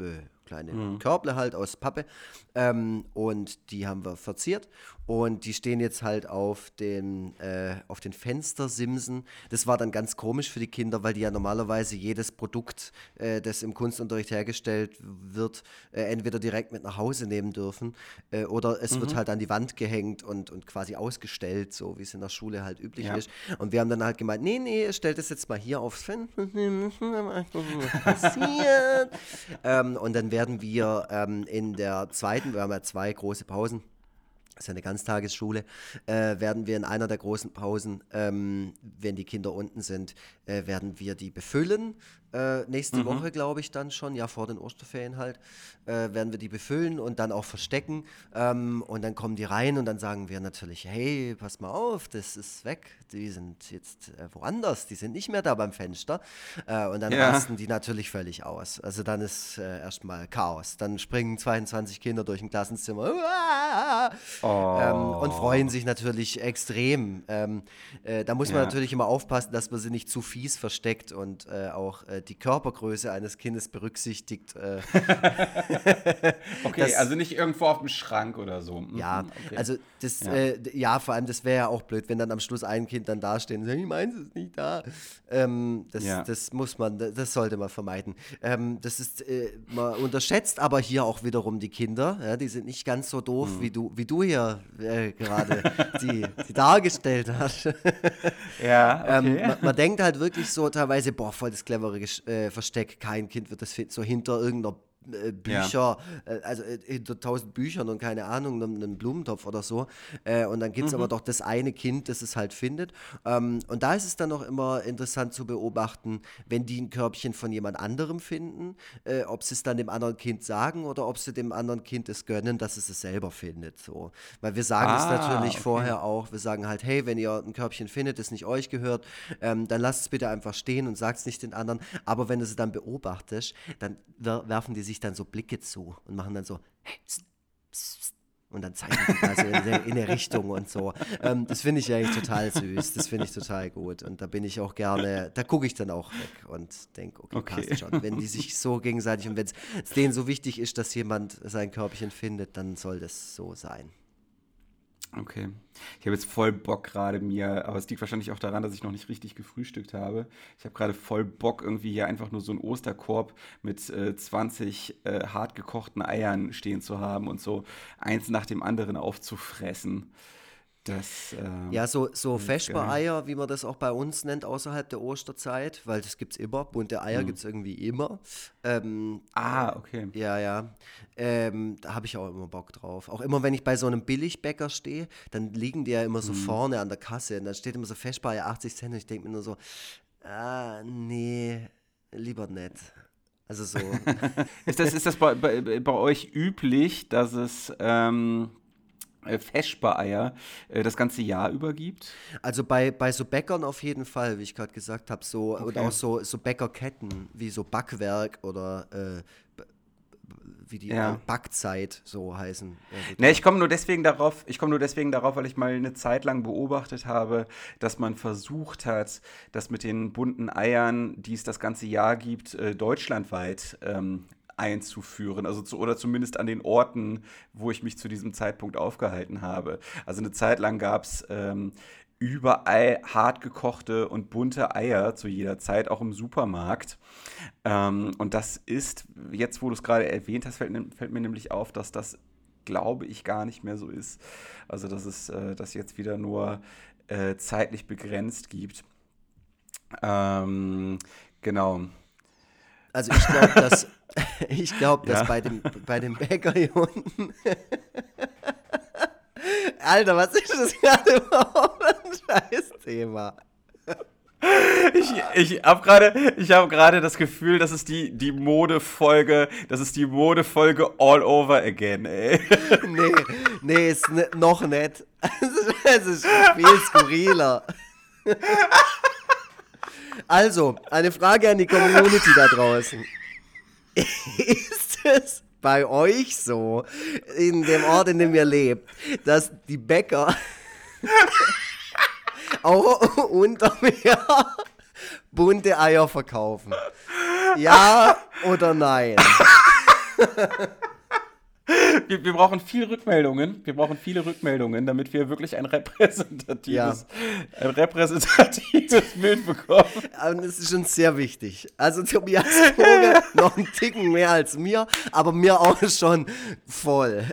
Speaker 2: äh, kleine mhm. Körble halt aus Pappe. Ähm, und die haben wir verziert. Und die stehen jetzt halt auf den, äh, auf den Fenstersimsen. Das war dann ganz komisch für die Kinder, weil die ja normalerweise jedes Produkt, äh, das im Kunstunterricht hergestellt wird, äh, entweder direkt mit nach Hause nehmen dürfen äh, oder es mhm. wird halt an die Wand gehängt und, und quasi ausgestellt, so wie es in der Schule halt üblich ja. ist. Und wir haben dann halt gemeint, nee, nee, stellt das jetzt mal hier aufs Fenster. <laughs> <laughs> ähm, und dann werden wir ähm, in der zweiten, wir haben ja zwei große Pausen, das ist ja eine Ganztagesschule, äh, werden wir in einer der großen Pausen, ähm, wenn die Kinder unten sind, äh, werden wir die befüllen äh, nächste mhm. Woche, glaube ich, dann schon, ja, vor den Osterferien halt, äh, werden wir die befüllen und dann auch verstecken. Ähm, und dann kommen die rein und dann sagen wir natürlich, hey, pass mal auf, das ist weg. Die sind jetzt äh, woanders, die sind nicht mehr da beim Fenster. Äh, und dann ja. rasten die natürlich völlig aus. Also dann ist äh, erstmal Chaos. Dann springen 22 Kinder durch ein Klassenzimmer oh. ähm, und freuen sich natürlich extrem. Ähm, äh, da muss man ja. natürlich immer aufpassen, dass man sie nicht zu fies versteckt und auch die Körpergröße eines Kindes berücksichtigt. Äh, <laughs>
Speaker 1: okay, das, also nicht irgendwo auf dem Schrank oder so.
Speaker 2: Mhm, ja, okay. also das, ja. Äh, ja. vor allem, das wäre ja auch blöd, wenn dann am Schluss ein Kind dann dasteht und sagt, ich meine, es ist nicht da. Ähm, das, ja. das muss man, das sollte man vermeiden. Ähm, das ist, äh, man unterschätzt aber hier auch wiederum die Kinder. Ja, die sind nicht ganz so doof, mhm. wie, du, wie du hier äh, gerade die, die dargestellt hast. <laughs>
Speaker 1: ja, <laughs>
Speaker 2: ähm, okay. ähm, man, man denkt halt wirklich so teilweise, boah, voll das clevere äh, Versteck. Kein Kind wird das so hinter irgendeiner äh, Bücher, ja. äh, also äh, hinter tausend Büchern und keine Ahnung, einen Blumentopf oder so. Äh, und dann gibt es mhm. aber doch das eine Kind, das es halt findet. Ähm, und da ist es dann auch immer interessant zu beobachten, wenn die ein Körbchen von jemand anderem finden, äh, ob sie es dann dem anderen Kind sagen oder ob sie dem anderen Kind es gönnen, dass es es selber findet. So. Weil wir sagen ah, es natürlich okay. vorher auch, wir sagen halt, hey, wenn ihr ein Körbchen findet, das nicht euch gehört, ähm, dann lasst es bitte einfach stehen und sagt es nicht den anderen. Aber wenn du es dann beobachtest, dann werfen die sich sich dann so Blicke zu und machen dann so, hey, pst, pst, pst, und dann zeigen die da so in, der, in eine Richtung und so. Ähm, das finde ich eigentlich total süß, das finde ich total gut. Und da bin ich auch gerne, da gucke ich dann auch weg und denke, okay, okay, passt schon. Wenn die sich so gegenseitig und wenn es denen so wichtig ist, dass jemand sein Körbchen findet, dann soll das so sein.
Speaker 1: Okay. Ich habe jetzt voll Bock gerade mir, aber es liegt wahrscheinlich auch daran, dass ich noch nicht richtig gefrühstückt habe. Ich habe gerade voll Bock, irgendwie hier einfach nur so einen Osterkorb mit äh, 20 äh, hart gekochten Eiern stehen zu haben und so eins nach dem anderen aufzufressen. Das,
Speaker 2: äh, ja, so, so Vesper-Eier, wie man das auch bei uns nennt, außerhalb der Osterzeit, weil das gibt es immer. Bunte Eier mhm. gibt es irgendwie immer. Ähm,
Speaker 1: ah, okay.
Speaker 2: Ja, ja. Ähm, da habe ich auch immer Bock drauf. Auch immer, wenn ich bei so einem Billigbäcker stehe, dann liegen die ja immer so mhm. vorne an der Kasse und dann steht immer so Vesper-Eier 80 Cent und ich denke mir nur so, ah, nee, lieber nicht. Also so. <laughs>
Speaker 1: ist das, ist das bei, bei, bei euch üblich, dass es. Ähm äh, Feschbar-Eier äh, das ganze Jahr über gibt?
Speaker 2: Also bei, bei so Bäckern auf jeden Fall, wie ich gerade gesagt habe, so okay. und auch so, so Bäckerketten wie so Backwerk oder äh, wie die ja. Backzeit so heißen.
Speaker 1: Also ne, ich komme nur deswegen darauf, ich komme nur deswegen darauf, weil ich mal eine Zeit lang beobachtet habe, dass man versucht hat, das mit den bunten Eiern, die es das ganze Jahr gibt, äh, deutschlandweit ähm, einzuführen, also zu, oder zumindest an den Orten, wo ich mich zu diesem Zeitpunkt aufgehalten habe. Also eine Zeit lang gab es ähm, überall hart gekochte und bunte Eier zu jeder Zeit, auch im Supermarkt. Ähm, und das ist, jetzt wo du es gerade erwähnt hast, fällt, fällt, mir nämlich auf, dass das, glaube ich, gar nicht mehr so ist. Also dass es äh, das jetzt wieder nur äh, zeitlich begrenzt gibt. Ähm, genau.
Speaker 2: Also ich glaube, dass, <laughs> <laughs> ich glaub, dass ja. bei, dem, bei dem Bäcker hier unten. <laughs> Alter, was ist das gerade überhaupt ein Scheißthema?
Speaker 1: Ich, ich habe gerade hab das Gefühl, das ist die, die Modefolge, das ist die Modefolge all over again, ey.
Speaker 2: Nee, nee, ist noch nicht. Es ist viel skurriler. Also, eine Frage an die Community da draußen. <laughs> Ist es bei euch so, in dem Ort, in dem ihr lebt, dass die Bäcker <laughs> auch unter mir bunte Eier verkaufen? Ja oder nein? <laughs> <laughs>
Speaker 1: wir, wir, brauchen viele Rückmeldungen. Wir brauchen viele Rückmeldungen, damit wir wirklich ein repräsentatives, ja. ein repräsentatives <laughs> Bild bekommen.
Speaker 2: Das ist schon sehr wichtig. Also Tobias <laughs> Vogel noch einen Ticken mehr als mir, aber mir auch schon voll.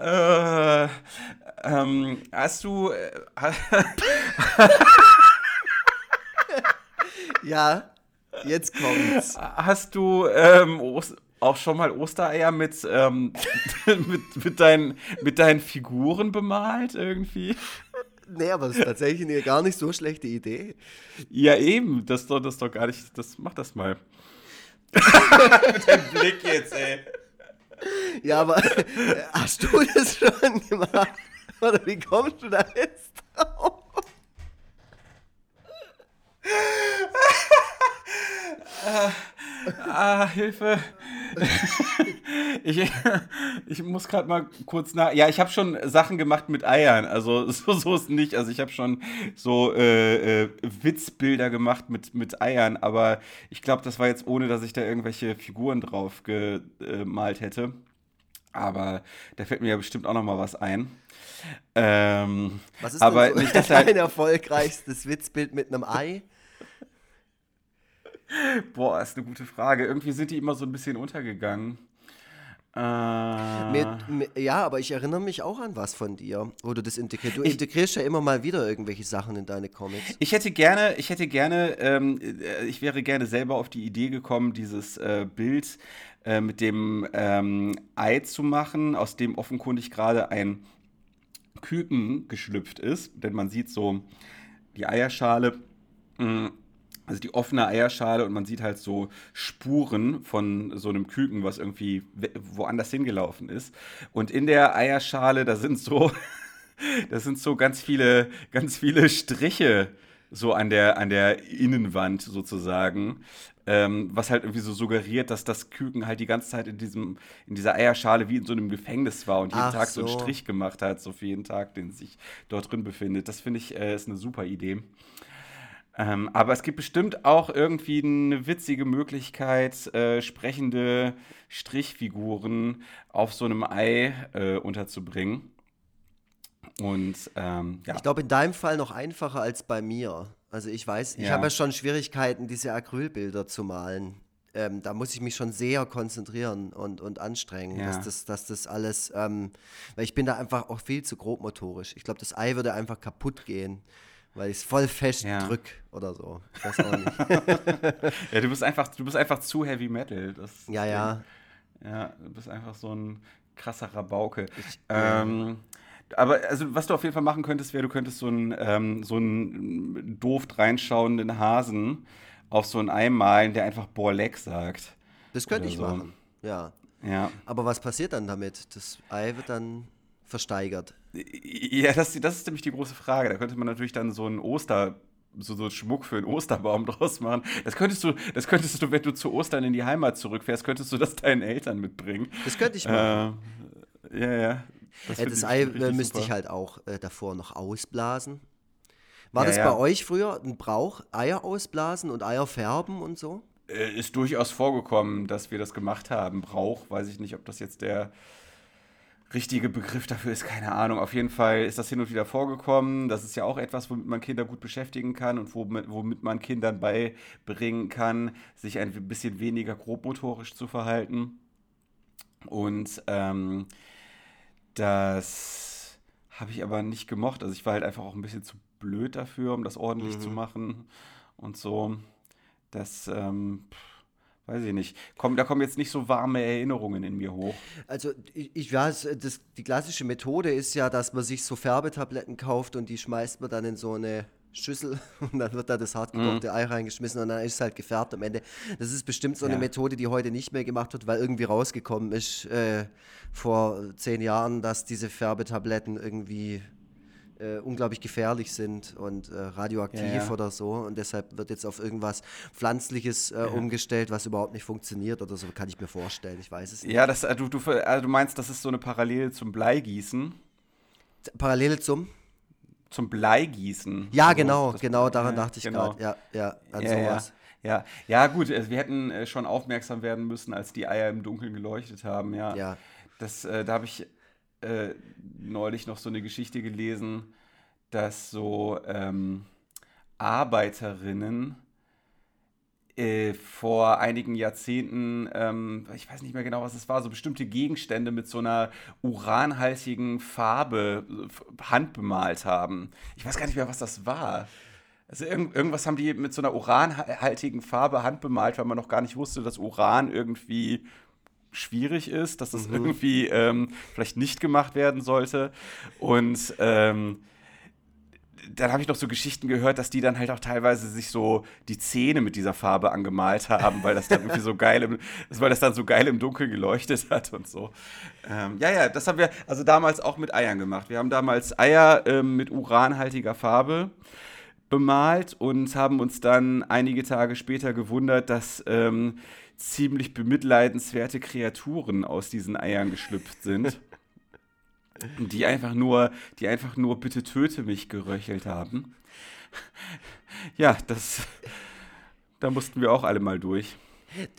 Speaker 1: äh, ähm, hast du. Äh,
Speaker 2: Ja, jetzt kommt's.
Speaker 1: Hast du ähm, auch schon mal Ostereier mit, ähm, <laughs> mit, mit, deinen, mit deinen Figuren bemalt irgendwie?
Speaker 2: Nee, aber das ist tatsächlich eine gar nicht so schlechte Idee.
Speaker 1: Ja, eben. Das ist doch, das doch gar nicht. Das, mach das mal. mit dem Blick jetzt, ey.
Speaker 2: Ja, aber hast du das schon gemacht? Oder wie kommst du da jetzt drauf?
Speaker 1: ah, ah, Hilfe. <laughs> ich, ich muss gerade mal kurz nach. Ja, ich habe schon Sachen gemacht mit Eiern. Also <laughs> so, so ist nicht. Also ich habe schon so äh, äh, Witzbilder gemacht mit, mit Eiern. Aber ich glaube, das war jetzt ohne, dass ich da irgendwelche Figuren drauf gemalt hätte. Aber da fällt mir ja bestimmt auch noch mal was ein. Ähm,
Speaker 2: was ist aber denn so nicht, <laughs> dein halt erfolgreichschstes Witzbild mit einem Ei?
Speaker 1: Boah, ist eine gute Frage. Irgendwie sind die immer so ein bisschen untergegangen.
Speaker 2: Äh, mit, mit, ja, aber ich erinnere mich auch an was von dir, wo du das integrierst. Du ich, integrierst ja immer mal wieder irgendwelche Sachen in deine Comics.
Speaker 1: Ich hätte gerne, ich hätte gerne, ähm, äh, ich wäre gerne selber auf die Idee gekommen, dieses äh, Bild äh, mit dem ähm, Ei zu machen, aus dem offenkundig gerade ein Küken geschlüpft ist. Denn man sieht so die Eierschale. Mh, mm, also die offene Eierschale und man sieht halt so Spuren von so einem Küken, was irgendwie woanders hingelaufen ist. Und in der Eierschale, da sind so, <laughs> da sind so ganz viele, ganz viele Striche so an der, an der Innenwand sozusagen. Ähm, was halt irgendwie so suggeriert, dass das Küken halt die ganze Zeit in, diesem, in dieser Eierschale wie in so einem Gefängnis war und jeden Ach Tag so. so einen Strich gemacht hat, so für jeden Tag, den sich dort drin befindet. Das finde ich äh, ist eine super Idee. Ähm, aber es gibt bestimmt auch irgendwie eine witzige Möglichkeit, äh, sprechende Strichfiguren auf so einem Ei äh, unterzubringen. Und ähm, ja.
Speaker 2: Ich glaube, in deinem Fall noch einfacher als bei mir. Also ich weiß, ich ja. habe ja schon Schwierigkeiten, diese Acrylbilder zu malen. Ähm, da muss ich mich schon sehr konzentrieren und, und anstrengen, ja. dass, das, dass das alles, ähm, weil ich bin da einfach auch viel zu grobmotorisch. Ich glaube, das Ei würde einfach kaputt gehen, weil ich es voll fest ja. drück oder so. Ich weiß auch
Speaker 1: nicht. <laughs> ja, du bist einfach, du bist einfach zu Heavy Metal. Das
Speaker 2: ja, ja.
Speaker 1: Ja, du bist einfach so ein krasser Rabauke. Ich, ähm, aber also, was du auf jeden Fall machen könntest, wäre, du könntest so einen, ähm, so einen doof reinschauenden Hasen auf so ein Ei malen, der einfach Borleck sagt.
Speaker 2: Das könnte ich so. machen, ja.
Speaker 1: ja.
Speaker 2: Aber was passiert dann damit? Das Ei wird dann versteigert.
Speaker 1: Ja, das, das ist nämlich die große Frage. Da könnte man natürlich dann so einen Oster so, so Schmuck für einen Osterbaum <laughs> draus machen. Das könntest du, das könntest du, wenn du zu Ostern in die Heimat zurückfährst, könntest du das deinen Eltern mitbringen.
Speaker 2: Das könnte ich machen.
Speaker 1: Äh, ja, ja.
Speaker 2: Das, ja, das Ei müsste super. ich halt auch äh, davor noch ausblasen. War ja, das ja. bei euch früher ein Brauch, Eier ausblasen und Eier färben und so?
Speaker 1: Äh, ist durchaus vorgekommen, dass wir das gemacht haben. Brauch, weiß ich nicht, ob das jetzt der richtige Begriff dafür ist, keine Ahnung. Auf jeden Fall ist das hin und wieder vorgekommen. Das ist ja auch etwas, womit man Kinder gut beschäftigen kann und womit, womit man Kindern beibringen kann, sich ein bisschen weniger grobmotorisch zu verhalten. Und ähm, das habe ich aber nicht gemocht. Also ich war halt einfach auch ein bisschen zu blöd dafür, um das ordentlich mhm. zu machen und so. Das, ähm, weiß ich nicht. Komm, da kommen jetzt nicht so warme Erinnerungen in mir hoch.
Speaker 2: Also ich, ich weiß, das, die klassische Methode ist ja, dass man sich so Färbetabletten kauft und die schmeißt man dann in so eine Schüssel <laughs> und dann wird da das hartgekochte mhm. Ei reingeschmissen und dann ist es halt gefärbt am Ende. Das ist bestimmt so eine ja. Methode, die heute nicht mehr gemacht wird, weil irgendwie rausgekommen ist äh, vor zehn Jahren, dass diese Färbetabletten irgendwie äh, unglaublich gefährlich sind und äh, radioaktiv ja, ja. oder so. Und deshalb wird jetzt auf irgendwas Pflanzliches äh, umgestellt, was überhaupt nicht funktioniert oder so, kann ich mir vorstellen. Ich weiß es nicht.
Speaker 1: Ja, das, äh, du, du, also du meinst, das ist so eine Parallele zum Bleigießen?
Speaker 2: Parallele zum?
Speaker 1: zum Bleigießen.
Speaker 2: Ja, also, genau, genau, daran dachte ich genau. gerade. Ja, ja, an ja,
Speaker 1: sowas. Ja. ja, gut, also wir hätten äh, schon aufmerksam werden müssen, als die Eier im Dunkeln geleuchtet haben, ja.
Speaker 2: ja.
Speaker 1: Das, äh, da habe ich äh, neulich noch so eine Geschichte gelesen, dass so ähm, Arbeiterinnen äh, vor einigen Jahrzehnten, ähm, ich weiß nicht mehr genau, was es war, so bestimmte Gegenstände mit so einer uranhaltigen Farbe handbemalt haben. Ich weiß gar nicht mehr, was das war. Also irgend, irgendwas haben die mit so einer uranhaltigen Farbe handbemalt, weil man noch gar nicht wusste, dass Uran irgendwie schwierig ist, dass das mhm. irgendwie ähm, vielleicht nicht gemacht werden sollte. Und ähm, dann habe ich noch so Geschichten gehört, dass die dann halt auch teilweise sich so die Zähne mit dieser Farbe angemalt haben, weil das dann irgendwie so geil im, <laughs> weil das dann so geil im Dunkeln geleuchtet hat und so. Ähm, ja, ja, das haben wir also damals auch mit Eiern gemacht. Wir haben damals Eier ähm, mit uranhaltiger Farbe bemalt und haben uns dann einige Tage später gewundert, dass ähm, ziemlich bemitleidenswerte Kreaturen aus diesen Eiern geschlüpft sind. die einfach nur, die einfach nur bitte töte mich geröchelt haben. Ja, das, da mussten wir auch alle mal durch.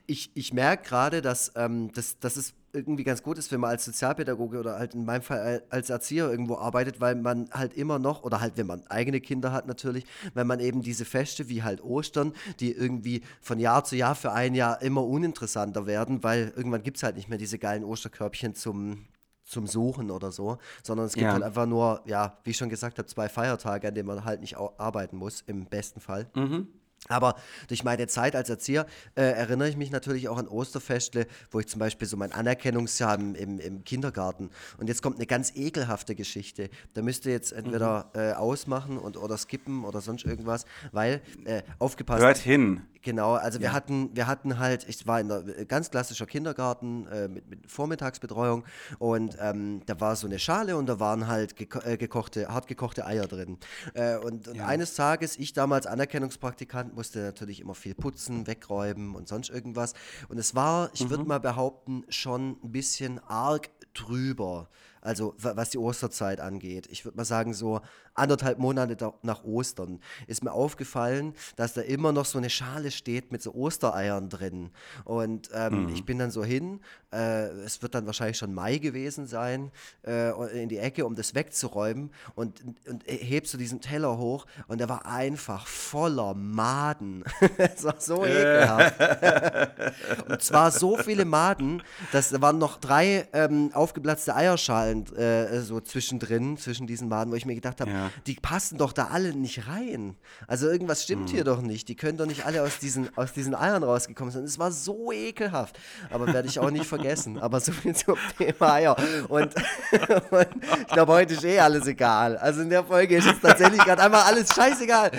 Speaker 2: Ich, ich merke gerade, dass, ähm, dass, dass es irgendwie ganz gut ist, wenn man als Sozialpädagoge oder halt in meinem Fall als Erzieher irgendwo arbeitet, weil man halt immer noch, oder halt wenn man eigene Kinder hat natürlich, weil man eben diese Feste wie halt Ostern, die irgendwie von Jahr zu Jahr für ein Jahr immer uninteressanter werden, weil irgendwann gibt es halt nicht mehr diese geilen Osterkörbchen zum, zum Suchen oder so, sondern es gibt ja. halt einfach nur, ja, wie ich schon gesagt habe, zwei Feiertage, an denen man halt nicht arbeiten muss, im besten Fall. Mhm. Aber durch meine Zeit als Erzieher äh, erinnere ich mich natürlich auch an Osterfestle, wo ich zum Beispiel so mein Anerkennungsjahr im, im, Kindergarten. Und jetzt kommt eine ganz ekelhafte Geschichte. Da müsst ihr jetzt entweder mhm. äh, ausmachen und, oder skippen oder sonst irgendwas, weil äh, aufgepasst.
Speaker 1: Hört hin.
Speaker 2: Genau, also ja. wir hatten, wir hatten halt, ich war in einer äh, ganz klassischer Kindergarten äh, mit, mit, Vormittagsbetreuung und ähm, da war so eine Schale und da waren halt geko äh, gekochte, hartgekochte Eier drin. Äh, und, und ja. eines Tages, ich damals Anerkennungspraktikant, musste natürlich immer viel putzen, wegräumen und sonst irgendwas. Und es war, ich mhm. würde mal behaupten, schon ein bisschen arg drüber. Also was die Osterzeit angeht. Ich würde mal sagen, so anderthalb Monate nach Ostern ist mir aufgefallen, dass da immer noch so eine Schale steht mit so Ostereiern drin. Und ähm, mhm. ich bin dann so hin, äh, es wird dann wahrscheinlich schon Mai gewesen sein, äh, in die Ecke, um das wegzuräumen und, und hebst du diesen Teller hoch und der war einfach voller Maden. <laughs> das war so ekelhaft. <laughs> und zwar so viele Maden, dass da waren noch drei ähm, aufgeplatzte Eierschalen äh, so zwischendrin, zwischen diesen Maden, wo ich mir gedacht habe, ja. die passen doch da alle nicht rein. Also irgendwas stimmt hm. hier doch nicht. Die können doch nicht alle aus diesen, aus diesen Eiern rausgekommen sein. Es war so ekelhaft. Aber werde ich auch nicht vergessen. Aber so viel zum <laughs> Thema Eier. Und, <laughs> und ich glaube, heute ist eh alles egal. Also in der Folge ist es tatsächlich gerade einmal alles scheißegal.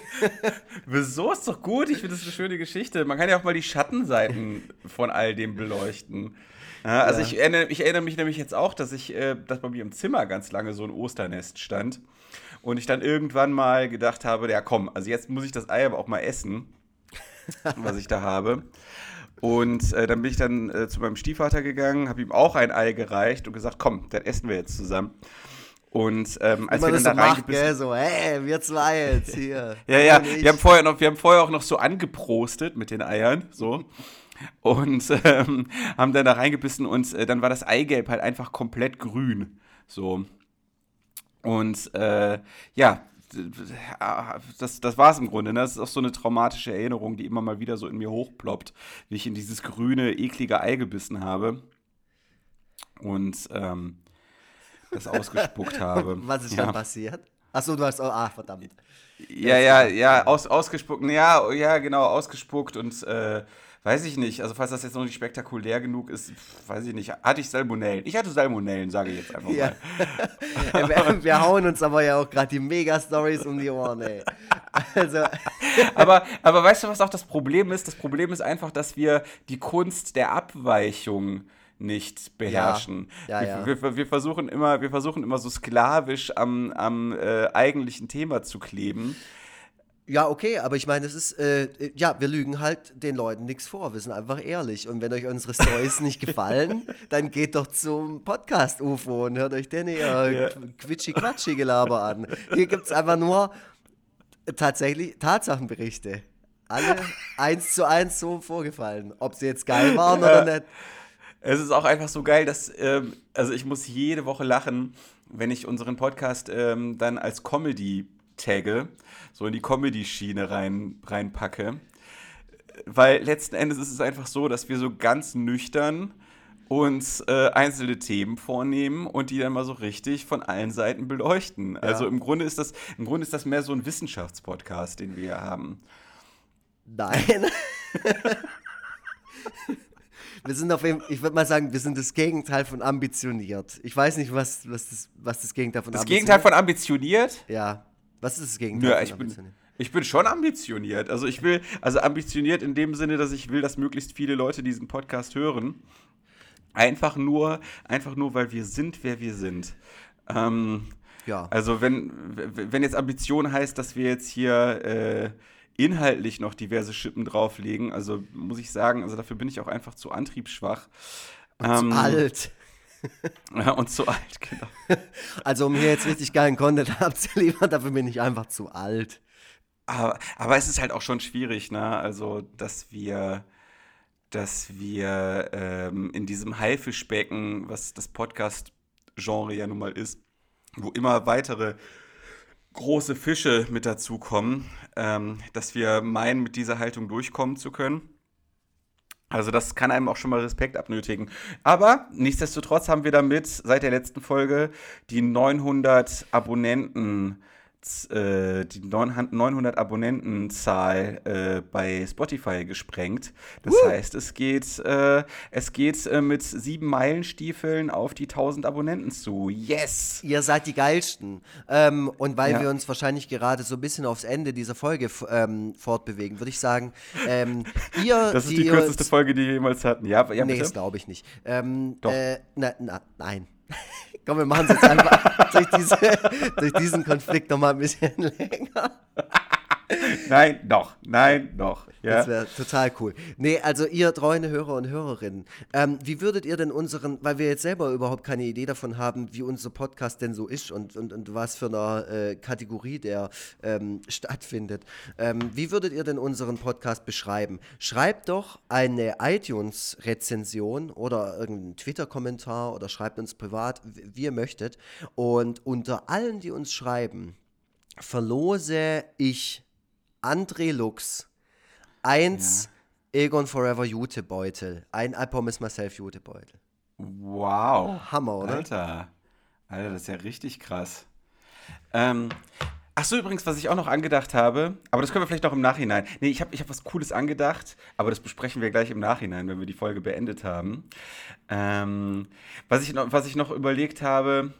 Speaker 2: <laughs>
Speaker 1: Wieso ist doch gut? Ich finde das eine schöne Geschichte. Man kann ja auch mal die Schattenseiten von all dem beleuchten. Ja, also ja. Ich, erinnere, ich, erinnere, mich nämlich jetzt auch, dass ich, äh, dass bei mir im Zimmer ganz lange so ein Osternest stand. Und ich dann irgendwann mal gedacht habe, ja komm, also jetzt muss ich das Ei aber auch mal essen, <laughs> was ich da habe. Und äh, dann bin ich dann äh, zu meinem Stiefvater gegangen, habe ihm auch ein Ei gereicht und gesagt, komm, dann essen wir jetzt zusammen. Und ähm, als wir dann da reingebissen...
Speaker 2: Gell, so, hey, wir zwei jetzt hier. <laughs>
Speaker 1: ja, ja, wir haben, vorher noch, wir haben vorher auch noch so angeprostet mit den Eiern, so und ähm, haben dann da reingebissen und äh, dann war das Eigelb halt einfach komplett grün. So. Und äh, ja, das, das war es im Grunde. Ne? Das ist auch so eine traumatische Erinnerung, die immer mal wieder so in mir hochploppt, wie ich in dieses grüne, eklige Ei gebissen habe. Und ähm, das ausgespuckt <laughs> habe.
Speaker 2: Was ist ja. dann passiert? Achso, du hast. Oh, ah, verdammt.
Speaker 1: Ja, ja, ja, aus, ausgespuckt. Ja, ja, genau, ausgespuckt und äh, weiß ich nicht. Also, falls das jetzt noch nicht spektakulär genug ist, weiß ich nicht. Hatte ich Salmonellen? Ich hatte Salmonellen, sage ich jetzt einfach
Speaker 2: ja. mal. <laughs> wir, wir, hauen uns aber ja auch gerade die Mega-Stories um die Ohren, ey.
Speaker 1: Also. <laughs> aber, aber weißt du, was auch das Problem ist? Das Problem ist einfach, dass wir die Kunst der Abweichung nicht beherrschen. Ja, ja, wir, wir, wir, versuchen immer, wir versuchen immer so sklavisch am, am äh, eigentlichen Thema zu kleben.
Speaker 2: Ja, okay, aber ich meine, es ist, äh, ja, wir lügen halt den Leuten nichts vor. Wir sind einfach ehrlich. Und wenn euch unsere Stories nicht gefallen, <laughs> dann geht doch zum Podcast UFO und hört euch den ihr ja. Quitschi-Quatschi-Gelaber an. Hier gibt es einfach nur tatsächlich Tatsachenberichte. Alle eins zu eins so vorgefallen. Ob sie jetzt geil waren ja. oder nicht.
Speaker 1: Es ist auch einfach so geil, dass, ähm, also ich muss jede Woche lachen, wenn ich unseren Podcast ähm, dann als Comedy tagge so in die Comedy-Schiene rein, reinpacke. Weil letzten Endes ist es einfach so, dass wir so ganz nüchtern uns äh, einzelne Themen vornehmen und die dann mal so richtig von allen Seiten beleuchten. Ja. Also im Grunde ist das, im Grunde ist das mehr so ein Wissenschaftspodcast, den wir haben.
Speaker 2: Nein. wir sind auf jeden ich würde mal sagen, wir sind das Gegenteil von ambitioniert. Ich weiß nicht, was, was, das, was das Gegenteil von
Speaker 1: das ambitioniert Das Gegenteil von ambitioniert?
Speaker 2: Ja. Was ist das Gegenteil?
Speaker 1: Ja, ich bin, ich bin schon ambitioniert. Also ich will, also ambitioniert in dem Sinne, dass ich will, dass möglichst viele Leute diesen Podcast hören. Einfach nur, einfach nur, weil wir sind, wer wir sind. Ähm, ja. Also wenn, wenn jetzt Ambition heißt, dass wir jetzt hier äh, inhaltlich noch diverse Schippen drauflegen, also muss ich sagen, also dafür bin ich auch einfach zu antriebsschwach.
Speaker 2: Und ähm, zu alt.
Speaker 1: Ja, und zu alt, genau. <laughs>
Speaker 2: Also, um hier jetzt richtig geilen Content <laughs> abzuliefern, dafür bin ich einfach zu alt.
Speaker 1: Aber, aber es ist halt auch schon schwierig, ne? Also, dass wir, dass wir ähm, in diesem Haifischbecken, was das Podcast-Genre ja nun mal ist, wo immer weitere große Fische mit dazukommen, ähm, dass wir meinen, mit dieser Haltung durchkommen zu können. Also das kann einem auch schon mal Respekt abnötigen. Aber nichtsdestotrotz haben wir damit seit der letzten Folge die 900 Abonnenten die 900 Abonnentenzahl äh, bei Spotify gesprengt. Das uh. heißt, es geht, äh, es geht äh, mit sieben Meilenstiefeln auf die 1000 Abonnenten zu. Yes!
Speaker 2: Ihr seid die geilsten. Ähm, und weil ja. wir uns wahrscheinlich gerade so ein bisschen aufs Ende dieser Folge ähm, fortbewegen, würde ich sagen, ähm, <laughs> ihr.
Speaker 1: Das ist die, die kürzeste Folge, die wir jemals hatten. Ja,
Speaker 2: ja nee, das glaube ich nicht. Ähm, Doch. Äh, na, na, nein. <laughs> Komm, wir machen es jetzt einfach <laughs> durch, diese, durch diesen Konflikt nochmal ein bisschen <laughs> länger.
Speaker 1: Nein, noch, nein, noch.
Speaker 2: Ja. Das wäre total cool. Nee, also ihr treue Hörer und Hörerinnen, ähm, wie würdet ihr denn unseren, weil wir jetzt selber überhaupt keine Idee davon haben, wie unser Podcast denn so ist und, und, und was für eine äh, Kategorie der ähm, stattfindet, ähm, wie würdet ihr denn unseren Podcast beschreiben? Schreibt doch eine iTunes-Rezension oder irgendeinen Twitter-Kommentar oder schreibt uns privat, wie ihr möchtet. Und unter allen, die uns schreiben, verlose ich André Lux eins ja. Egon Forever Jutebeutel. Ein I Promise Myself Jutebeutel.
Speaker 1: Wow.
Speaker 2: Hammer, oder?
Speaker 1: Alter. Alter, das ist ja richtig krass. Ähm, ach so, übrigens, was ich auch noch angedacht habe, aber das können wir vielleicht noch im Nachhinein. Nee, ich habe ich hab was Cooles angedacht, aber das besprechen wir gleich im Nachhinein, wenn wir die Folge beendet haben. Ähm, was, ich noch, was ich noch überlegt habe,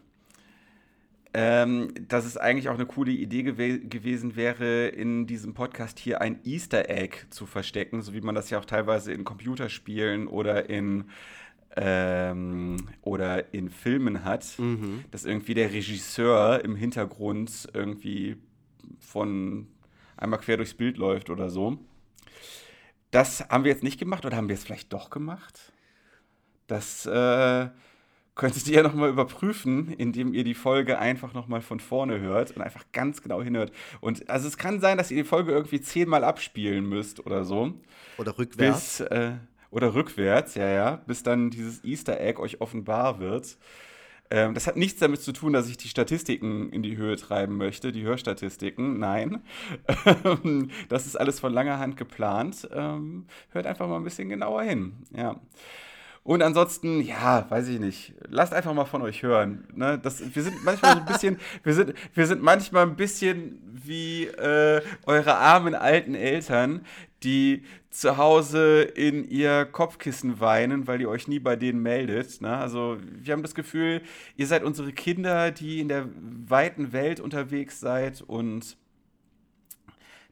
Speaker 1: ähm, dass es eigentlich auch eine coole Idee gew gewesen wäre, in diesem Podcast hier ein Easter Egg zu verstecken, so wie man das ja auch teilweise in Computerspielen oder in ähm, oder in Filmen hat, mhm. dass irgendwie der Regisseur im Hintergrund irgendwie von einmal quer durchs Bild läuft oder so. Das haben wir jetzt nicht gemacht oder haben wir es vielleicht doch gemacht? Das äh, könntet ihr ja nochmal überprüfen, indem ihr die Folge einfach nochmal von vorne hört und einfach ganz genau hinhört. Und also es kann sein, dass ihr die Folge irgendwie zehnmal abspielen müsst oder so.
Speaker 2: Oder rückwärts.
Speaker 1: Bis, äh, oder rückwärts, ja, ja, bis dann dieses Easter Egg euch offenbar wird. Ähm, das hat nichts damit zu tun, dass ich die Statistiken in die Höhe treiben möchte, die Hörstatistiken. Nein. <laughs> das ist alles von langer Hand geplant. Ähm, hört einfach mal ein bisschen genauer hin. Ja. Und ansonsten, ja, weiß ich nicht. Lasst einfach mal von euch hören. Ne? Das, wir sind manchmal so ein bisschen, <laughs> wir sind, wir sind manchmal ein bisschen wie äh, eure armen alten Eltern, die zu Hause in ihr Kopfkissen weinen, weil ihr euch nie bei denen meldet. Ne? Also wir haben das Gefühl, ihr seid unsere Kinder, die in der weiten Welt unterwegs seid und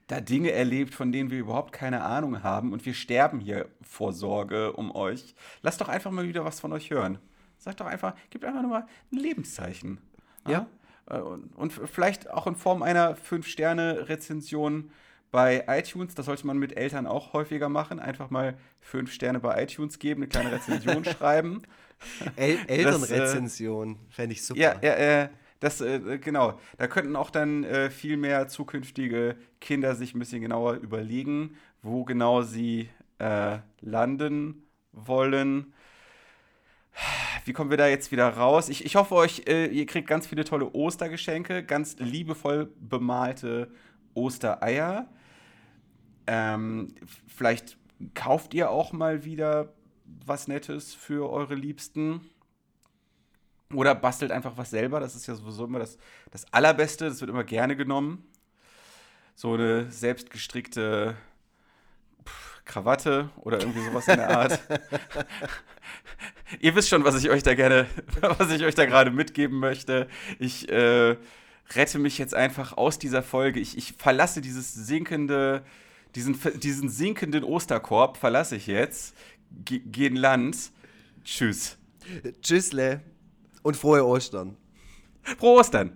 Speaker 1: da Dinge erlebt, von denen wir überhaupt keine Ahnung haben und wir sterben hier vor Sorge um euch. Lasst doch einfach mal wieder was von euch hören. Sagt doch einfach, gebt einfach nur mal ein Lebenszeichen. Ja. ja? Äh, und, und vielleicht auch in Form einer 5-Sterne-Rezension bei iTunes. Das sollte man mit Eltern auch häufiger machen. Einfach mal 5 Sterne bei iTunes geben, eine kleine Rezension <laughs> schreiben.
Speaker 2: El Elternrezension, äh, fände ich super.
Speaker 1: Ja, ja, äh, das, äh, genau, da könnten auch dann äh, viel mehr zukünftige Kinder sich ein bisschen genauer überlegen, wo genau sie äh, landen wollen. Wie kommen wir da jetzt wieder raus? Ich, ich hoffe, euch, äh, ihr kriegt ganz viele tolle Ostergeschenke, ganz liebevoll bemalte Ostereier. Ähm, vielleicht kauft ihr auch mal wieder was Nettes für eure Liebsten. Oder bastelt einfach was selber. Das ist ja sowieso immer das, das Allerbeste. Das wird immer gerne genommen. So eine selbstgestrickte Krawatte oder irgendwie sowas in der Art. <laughs> Ihr wisst schon, was ich euch da gerne, <laughs> was ich euch da gerade mitgeben möchte. Ich äh, rette mich jetzt einfach aus dieser Folge. Ich, ich verlasse dieses sinkende, diesen, diesen sinkenden Osterkorb, verlasse ich jetzt. Ge Geh in Land. Tschüss.
Speaker 2: Tschüssle. Und frohe Ostern.
Speaker 1: Frohe Ostern.